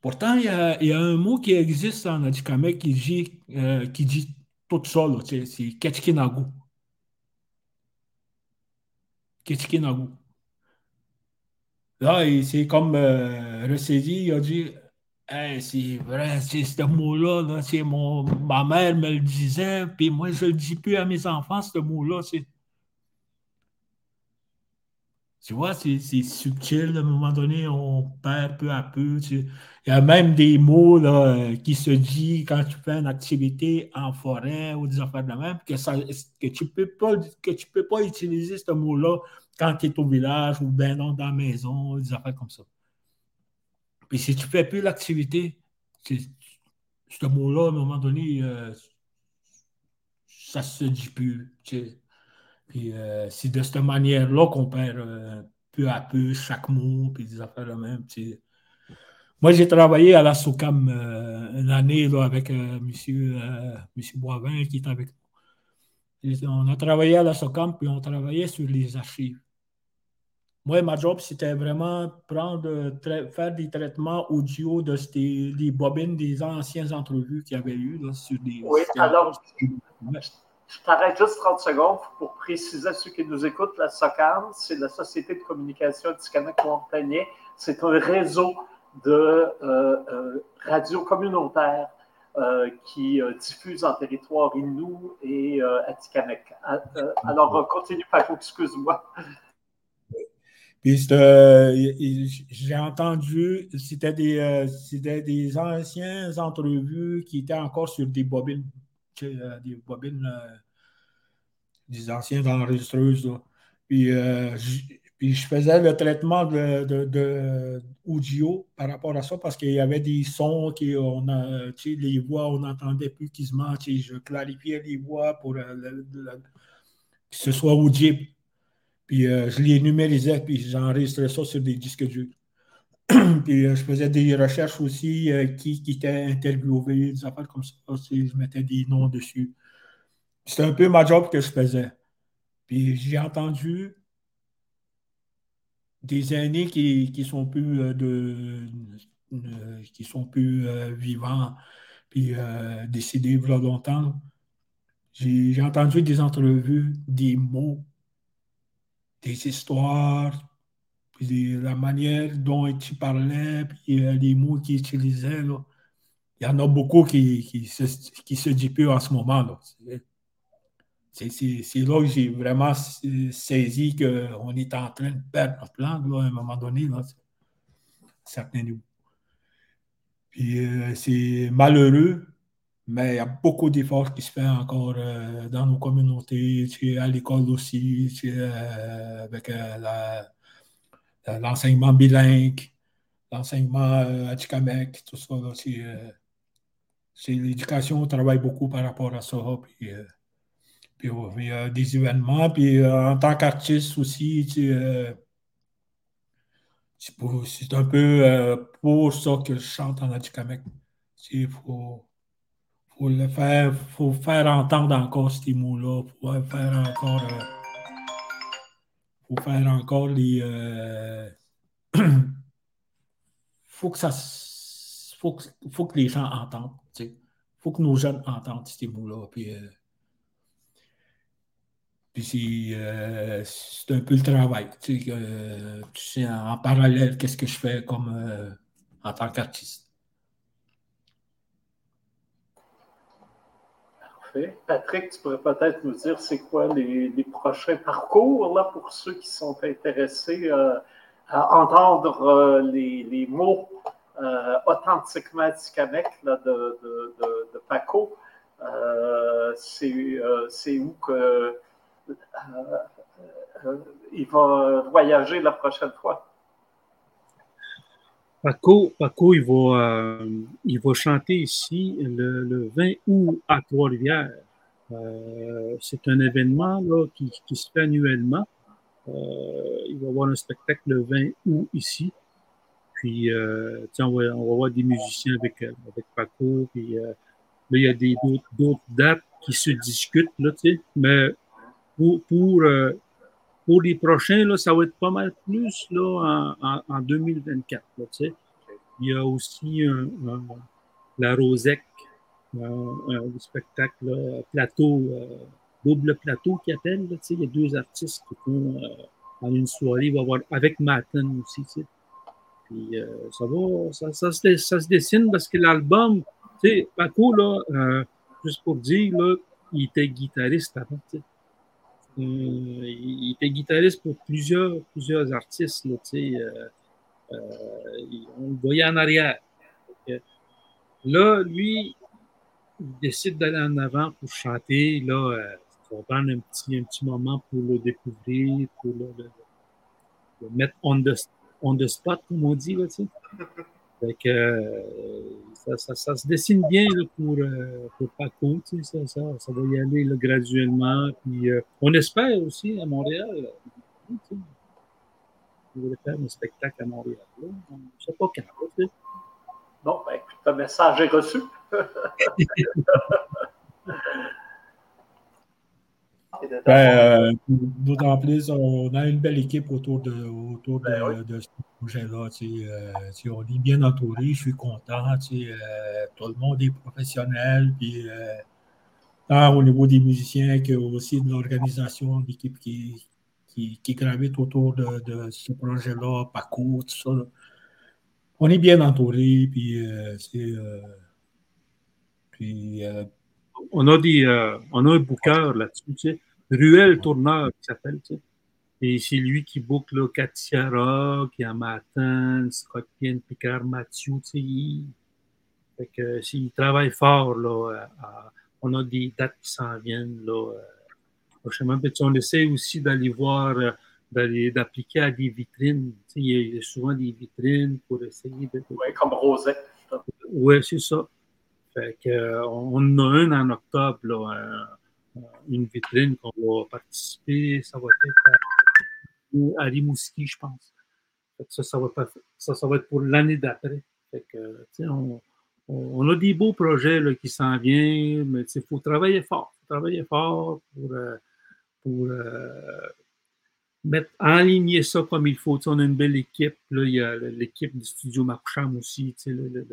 Pourtant, il y, a, un mot qui existe en Adikamek qui dit, euh, qui dit tout ça, c'est Ketchkinagu. Ketchkinagu. Là, c'est comme euh, il a dit c'est vrai, c'est ce mot-là, là, mon, ma mère me le disait, puis moi, je ne le dis plus à mes enfants, ce mot-là. C'est tu vois, c'est subtil. À un moment donné, on perd peu à peu. Il y a même des mots là, euh, qui se disent quand tu fais une activité en forêt ou des affaires de même, que, ça, que tu ne peux, pas, que tu peux pas utiliser ce mot-là quand tu es au village ou bien dans la maison, des affaires comme ça. Puis si tu ne fais plus l'activité, ce mot-là, à un moment donné, euh, ça se dit plus. Puis euh, c'est de cette manière-là qu'on perd euh, peu à peu chaque mot, puis des affaires de même. Moi, j'ai travaillé à la SOCAM euh, une année là, avec monsieur, monsieur Boivin qui est avec nous. on a travaillé à la SOCAM, puis on travaillait sur les archives. Moi, ma job, c'était vraiment prendre, faire des traitements audio de ces, des bobines des anciennes entrevues qu'il y avait eu là, sur des. Oui, alors, je t'arrête juste 30 secondes pour préciser à ceux qui nous écoutent, la SOCAM, c'est la Société de communication Atikamekw-Montagnais. C'est un réseau de euh, euh, radio communautaire euh, qui diffuse en territoire Innu et Atikamek. alors, continue, Paco, excuse-moi. Puis j'ai entendu, c'était des, des anciennes entrevues qui étaient encore sur des bobines des bobines, euh, des anciennes enregistreuses. Puis, euh, puis, je faisais le traitement de, audio par rapport à ça parce qu'il y avait des sons qui on les voix, on n'entendait plus mentent. Je clarifiais les voix pour que ce soit audible. Puis je les numérisais, puis j'enregistrais ça sur des disques durs. puis euh, je faisais des recherches aussi euh, qui, qui étaient interviewés, des affaires comme ça. je mettais des noms dessus. C'était un peu ma job que je faisais. Puis j'ai entendu des aînés qui, qui sont plus euh, de, qui sont plus vivants puis décédés il y a longtemps. J'ai entendu des entrevues, des mots, des histoires, la manière dont il parlait, puis euh, les mots qu'il utilisait, il y en a beaucoup qui, qui, se, qui se en ce moment. C'est là que j'ai vraiment saisi qu'on est en train de perdre notre langue à un moment donné, là, certains niveaux. Puis euh, c'est malheureux, mais il y a beaucoup d'efforts qui se font encore euh, dans nos communautés, à l'école aussi, avec la l'enseignement bilingue, l'enseignement euh, tout ça. Euh, c'est l'éducation, on travaille beaucoup par rapport à ça. Puis, puis il y a des événements. Puis en tant qu'artiste aussi, c'est un peu pour ça que je chante en Atikamek. Il faut, faut, le faire, faut faire entendre encore ces mots-là, faut faire encore faut faire encore les. Euh... faut que ça. Faut que, faut que les gens entendent. Il faut que nos jeunes entendent ces mots-là. Puis, euh... puis euh, c'est un peu le travail. Tu sais, euh, tu sais en parallèle, qu'est-ce que je fais comme en tant qu'artiste. Patrick, tu pourrais peut-être nous dire c'est quoi les, prochains parcours là, pour ceux qui sont intéressés euh, à entendre euh, les, mots euh, authentiquement Tikamek de, de, de, Paco. c'est où que il va voyager la prochaine fois? Paco, Paco il, va, il va chanter ici le, 20 août à Trois-Rivières. c'est un événement là, qui, qui, se fait annuellement. il va y avoir un spectacle le 20 août ici. Puis, euh, on, va, on va voir des musiciens avec, euh, avec Paco. Puis, euh, là, il y a des, d'autres, dates qui se discutent, là. Mais pour, pour, euh, pour les prochains, là, ça va être pas mal plus là, en, en, 2024, là, tu sais. Il y a aussi la Rosec, un, spectacle, plateau, double plateau qui appelle, là. Il y a deux artistes qui font en une soirée. Avoir avec Matin aussi. Puis euh, ça va, ça, se, dessine parce que l'album, Paco, là, euh, juste pour dire, là, il était guitariste avant, tu sais. Euh, il était guitariste pour plusieurs, plusieurs artistes, là, tu sais. on le voyait en arrière. Là, lui, il décide d'aller en avant pour chanter. Là, ça va prendre un petit, un petit moment pour le découvrir, pour le, mettre on the, on the spot, comme on dit, là. Fait que, euh, ça, ça, ça, se dessine bien là, pour, euh, pour Paco, tu sais, ça, ça, ça, va y aller là, graduellement. Puis, euh, on espère aussi à Montréal, tu sais, on faire un spectacle à Montréal. Là. On ne sait pas quand. Tu sais. Bon, ben, écoute, le message est reçu. Ben, euh, D'autant plus, on a une belle équipe autour de, autour de, ben ce projet-là. Euh, on est bien entouré, je suis content. Euh, tout le monde est professionnel. Puis, tant au niveau des musiciens que aussi de l'organisation, l'équipe qui, qui, qui, gravite autour de, de ce projet-là, Paco, tout ça. On est bien entouré. Puis, c'est. puis on a, des, on a un booker là-dessus, tu sais. Ruel Tourneur, qui s'appelle, tu sais. Et c'est lui qui boucle là, Katia Rock, Matin, Scott Pien, Picard Mathieu, tu sais. Il, fait que, s'il travaille fort, là, on a des dates qui s'en viennent, là. Prochainement, on essaie aussi d'aller voir, euh, d'aller, d'appliquer à des vitrines. Tu sais, il y a souvent des vitrines pour essayer de. Oui, comme Rosette. Oui, c'est ça. Fait que, on en a un en octobre, là, une vitrine qu'on va participer. Ça va être à, Rimouski, je pense. Ça, ça va, ça, ça va être pour l'année d'après. On, on, a des beaux projets là, qui s'en viennent, mais il faut travailler fort. Faut travailler fort pour, euh, pour euh, mettre, aligner ça comme il faut. on a une belle équipe. Là, il y a l'équipe du studio Macoucham aussi, le,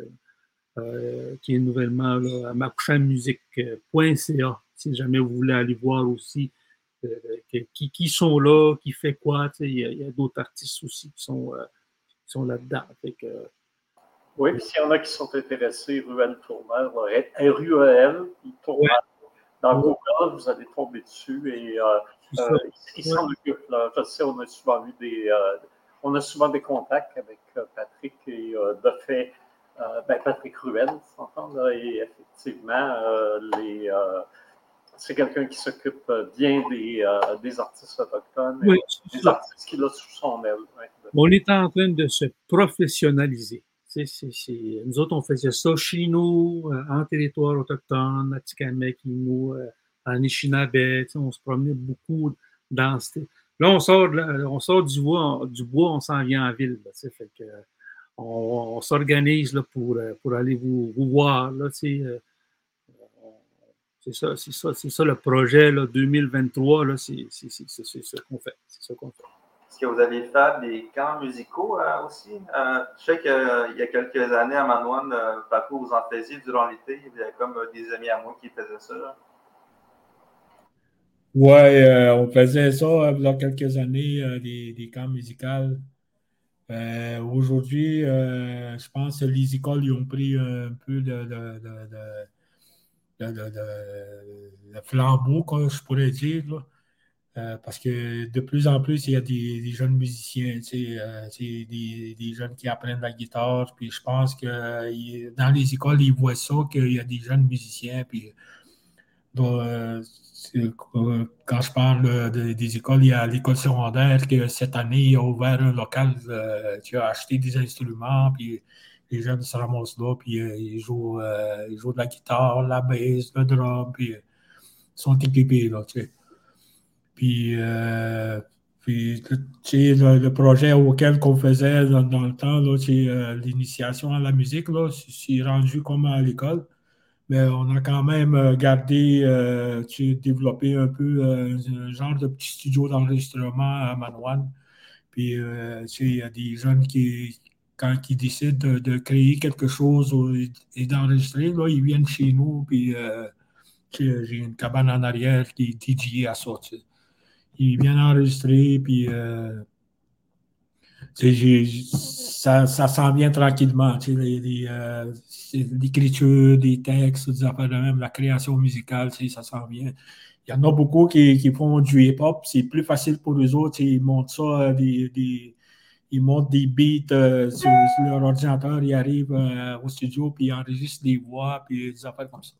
euh, qui est nouvellement à macouchammusique.ca si jamais vous voulez aller voir aussi euh, qui, qui, sont là, qui fait quoi. Il y a, d'autres artistes aussi qui sont, euh, sont là-dedans. oui, puis s'il y en a qui sont intéressés, Ruel Tourneur, R-U-E-L, Tourneur, dans Google, vous allez tomber dessus et euh, euh il s'en occupe. Je sais, on a souvent eu des, on a souvent des contacts avec Patrick et de fait, ben, Patrick Ruel, s'entend, et effectivement, les c'est quelqu'un qui s'occupe bien des, euh, des artistes autochtones, oui, des artistes qu'il a sous son aile. On est en train de se professionnaliser. nous autres, on faisait ça chez nous, euh, en territoire autochtone, à Tikamek, nous, euh, à Anishinaabe, on se promenait beaucoup dans Là, on sort, on sort du bois, du bois on s'en vient en ville. fait que, on, s'organise pour, pour aller vous, vous voir. Là, c'est ça, c'est ça, c'est ça le projet là, 2023, c'est, c'est, c'est, c'est ce qu'on fait. C'est ce qu'on fait. Est-ce que vous avez fait des camps musicaux euh, aussi? Euh, je sais qu'il y a quelques années à Manouane, euh, Paco, vous en faisiez durant l'été. Il y avait comme des amis à moi qui faisaient ça. Oui, on faisait ça il y a quelques années, des, des, camps musicaux. aujourd'hui, je pense que les écoles ils ont pris un peu de, de, de le, flambeau, comme je pourrais dire. Euh, parce que de plus en plus, il y a des, jeunes musiciens, euh, des, des, jeunes qui apprennent la guitare. Puis je pense que dans les écoles, ils voient ça, qu'il y a des jeunes musiciens. Puis quand je parle des écoles, il y a l'école secondaire qui cette année a ouvert un local qui a acheté des instruments, puis les jeunes se ramassent là, puis ils, jouent, ils jouent de la guitare, la basse, le drum, puis ils sont équipés là, tu sais. Puis, euh, puis le, le, projet auquel on faisait dans, le temps, euh, l'initiation à la musique, c'est rendu comme à l'école. Mais on a quand même euh, gardé, euh, développé un peu un genre de petit studio d'enregistrement à Manoine. Puis, il y a des jeunes qui, quand ils décident de, créer quelque chose et d'enregistrer, ils viennent chez nous. Puis, j'ai une cabane en arrière qui est DJ à sortir il vient enregistrer, puis euh, ça, ça s'en vient tranquillement. Euh, l'écriture, des textes, des affaires même, la création musicale, ça s'en vient. Il y en a beaucoup qui, font du hip-hop, c'est plus facile pour eux autres. Ils montent ça, euh, des, des, ils montent des beats sur, leur ordinateur, ils arrivent au studio, puis ils enregistrent des voix, puis des affaires comme ça.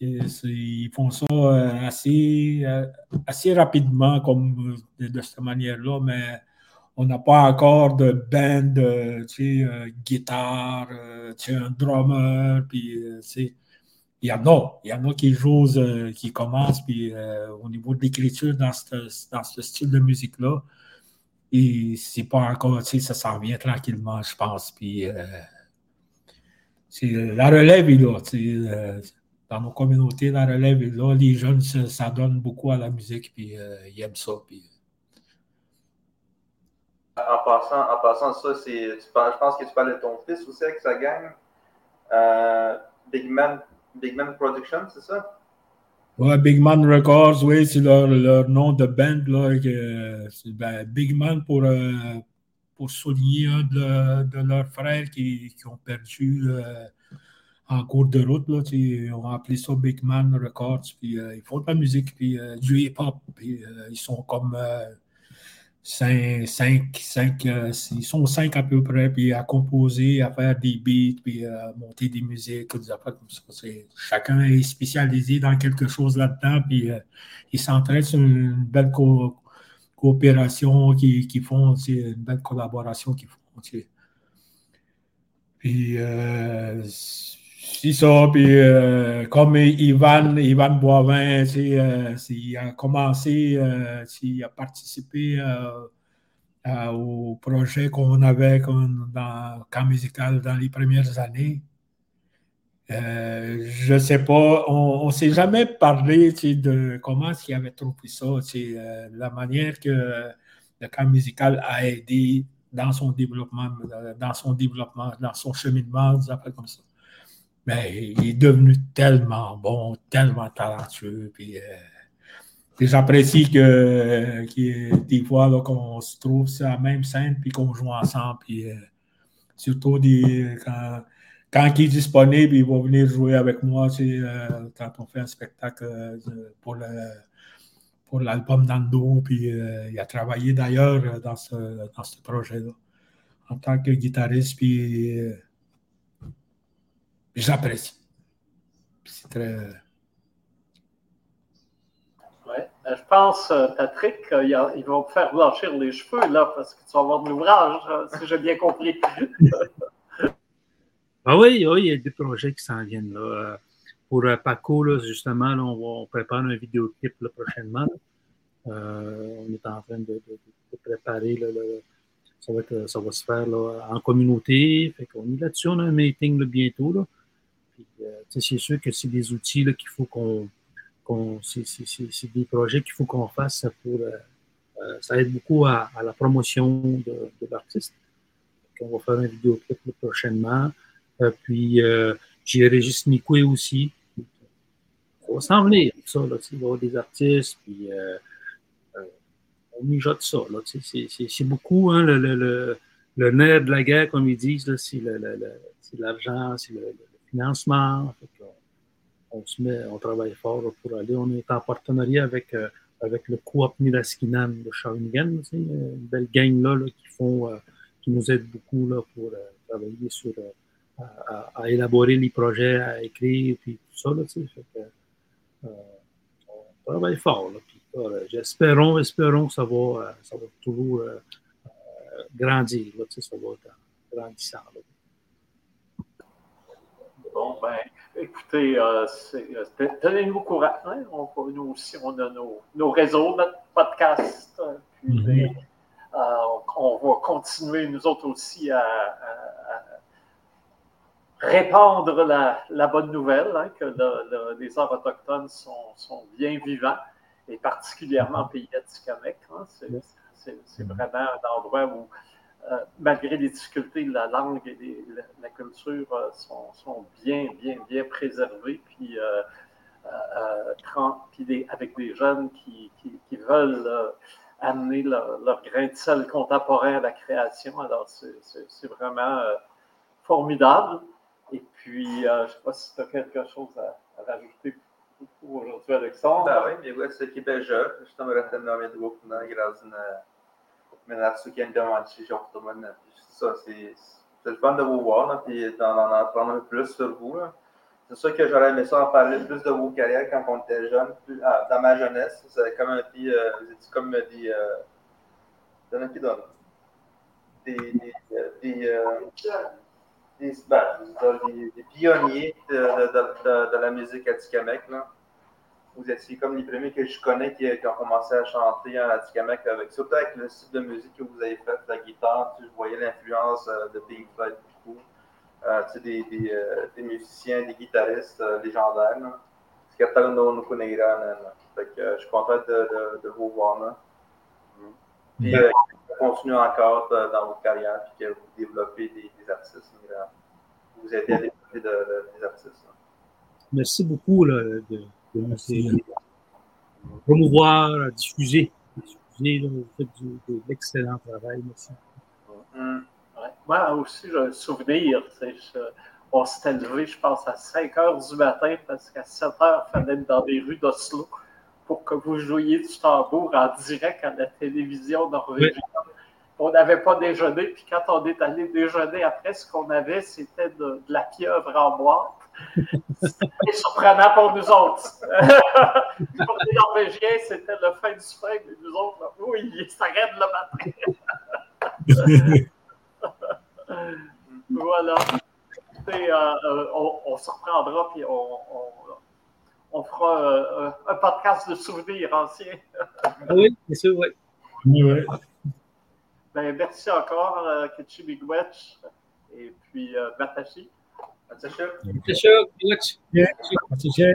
Ils font ça euh, assez, euh, assez rapidement comme de, cette manière-là, mais on n'a pas encore de band, euh, tu sais, guitare, tu un drummer, puis il y en a, il y en a qui jouent, qui commencent, puis au niveau de l'écriture dans ce style de musique-là, et c'est pas encore, tu sais, ça s'en vient tranquillement, je pense, puis la relève est là, tu sais, dans nos communautés, la relève là. Les jeunes s'adonnent beaucoup à la musique, puis euh, ils aiment ça. Puis... Euh. En passant, en passant ça, je pense que tu parles de ton fils aussi avec sa gang. Euh, Big, Man, Big Man Production, c'est ça? Ouais, Big Man Records, oui, c'est leur, leur, nom de band. Là, ben, Big Man pour, pour souligner un de, de, leurs frères qui, qui ont perdu en cours de route. Là, on va appeler ça Big Man Records. Puis, euh, ils font de la musique, puis euh, du hip-hop. Puis, euh, ils sont comme cinq, cinq, cinq ils sont cinq à peu près, puis à composer, à faire des beats, puis à monter des musiques, des affaires comme ça. chacun est spécialisé dans quelque chose là-dedans, puis ils s'entraident sur une belle coopération qu'ils qui font, une belle collaboration qu'ils font. Puis, c'est ça, puis euh, comme Ivan, Ivan Boivin, euh, a commencé, euh, il a participé au projet qu'on avait dans Camp musical dans les premières années. je ne sais pas, on ne s'est jamais parlé de comment il avait trouvé ça, la manière que le camp musical a aidé dans son développement, dans son développement, dans son cheminement, des comme ça mais il est devenu tellement bon, tellement talentueux. Puis, euh, j'apprécie que, des fois qu'on se trouve sur la même scène puis qu'on joue ensemble. Puis, euh, surtout des, quand, quand il est disponible, il va venir jouer avec moi euh, quand on fait un spectacle pour le pour l'album Nando, puis il a travaillé d'ailleurs dans ce, dans ce projet-là en tant que guitariste, puis j'apprécie. C'est très. Oui, euh, je pense, euh, Patrick, euh, il va faire blanchir les cheveux, là, parce que tu vas avoir de l'ouvrage, si j'ai bien compris. ah oui, oui, il y a des projets qui s'en viennent. Là. Pour Paco, là, justement, on, prépare un vidéoclip prochainement. on est en train de, préparer le, ça, va ça va se faire en communauté. Fait qu'on est là-dessus, on a un meeting bientôt. Là. Euh, c'est sûr que c'est des outils qu'il faut qu'on. c'est des projets qu'il faut qu'on fasse pour. Euh, euh, ça aide beaucoup à, la promotion de, l'artiste. On va faire un vidéoclip prochainement. puis, j'ai Régis Mikoué aussi. On va s'en venir, ça. Il va y avoir des artistes, puis on mijote ça. C'est beaucoup hein, le, le, le, nerf de la guerre, comme ils disent. C'est l'argent, c'est le, financement. on, se met, on travaille fort pour aller. On est en partenariat avec, euh, avec le Coop Milaskinan de Shawinigan, une belle gang là, qui, font, euh, qui nous aide beaucoup là, pour euh, travailler sur, à, élaborer les projets, à écrire, puis tout ça. Là, on travaille fort. J'espérons, espérons que ça va, ça va toujours grandir. ça va être grandissant. Bon, ben, écoutez, euh, euh tenez-nous au courant. Hein? On, nous aussi, on a nos, nos réseaux, notre podcast. Euh, puis mm-hmm. euh, on, va continuer, nous autres aussi, à, répandre la, la, bonne nouvelle, hein, que le, les arts autochtones sont, sont, bien vivants, et particulièrement au pays Atikamek. Hein? C'est vraiment un endroit où malgré les difficultés, la langue et la, culture euh, sont, bien, bien, bien préservées. Puis, euh, avec des jeunes qui, veulent amener leur, grain de sel contemporain à la création. Alors, c'est vraiment formidable. Et puis, je ne sais pas si tu as quelque chose à, rajouter pour aujourd'hui, Alexandre. Ben oui, mais ouais, c'est qui est. Je suis mais là-dessus qui C'est ça, c'est le fun de vous voir, et d'en apprendre un plus sur vous. C'est sûr que j'aurais aimé ça en parler plus de vos carrières quand on était jeune, ah, dans ma jeunesse. C'est comme un petit, euh, vous étiez comme des. Euh. Des. Des. Euh, des, euh, des, des, des, pionniers de, la musique à Tikamek. Là vous étiez comme les premiers que je connais qui, ont commencé à chanter en Atikamek, avec, surtout avec le style de musique que vous avez fait, la guitare. Tu, je voyais l'influence euh, de Pink Floyd beaucoup. Euh, tu sais, des, des, euh, des, musiciens, des guitaristes légendaires. C'est que no Fait que je suis content de, de, de vous voir là. Puis que vous continuez encore dans votre carrière et que vous développez des, des artistes. Vous aidez à développer des artistes. Merci beaucoup là, de de promouvoir, diffuser. diffuser là, vous faites du, de l'excellent travail. Merci. Mmh. Ouais. Moi aussi, j'ai un souvenir. Je, on s'était levé, je pense, à 5 heures du matin parce qu'à 7 heures, il fallait être dans les rues d'Oslo pour que vous jouiez du tambour en direct à la télévision norvégienne. Oui. On n'avait pas déjeuné, puis quand on est allé déjeuner après, ce qu'on avait, c'était de, de, la pieuvre en boîte. C'était surprenant pour nous autres. pour les Norvégiens, c'était le fin du fin, mais nous autres, oui, ils s'arrêtent le matin. voilà. Et, euh, euh, on, on, se reprendra, puis on, on, on fera euh, un podcast de souvenirs anciens. oui, c'est sûr, oui. oui. Ben, merci encore, Ketchi Bigwetch et puis euh, Batashi. That's a show. That's a show. Yeah. a show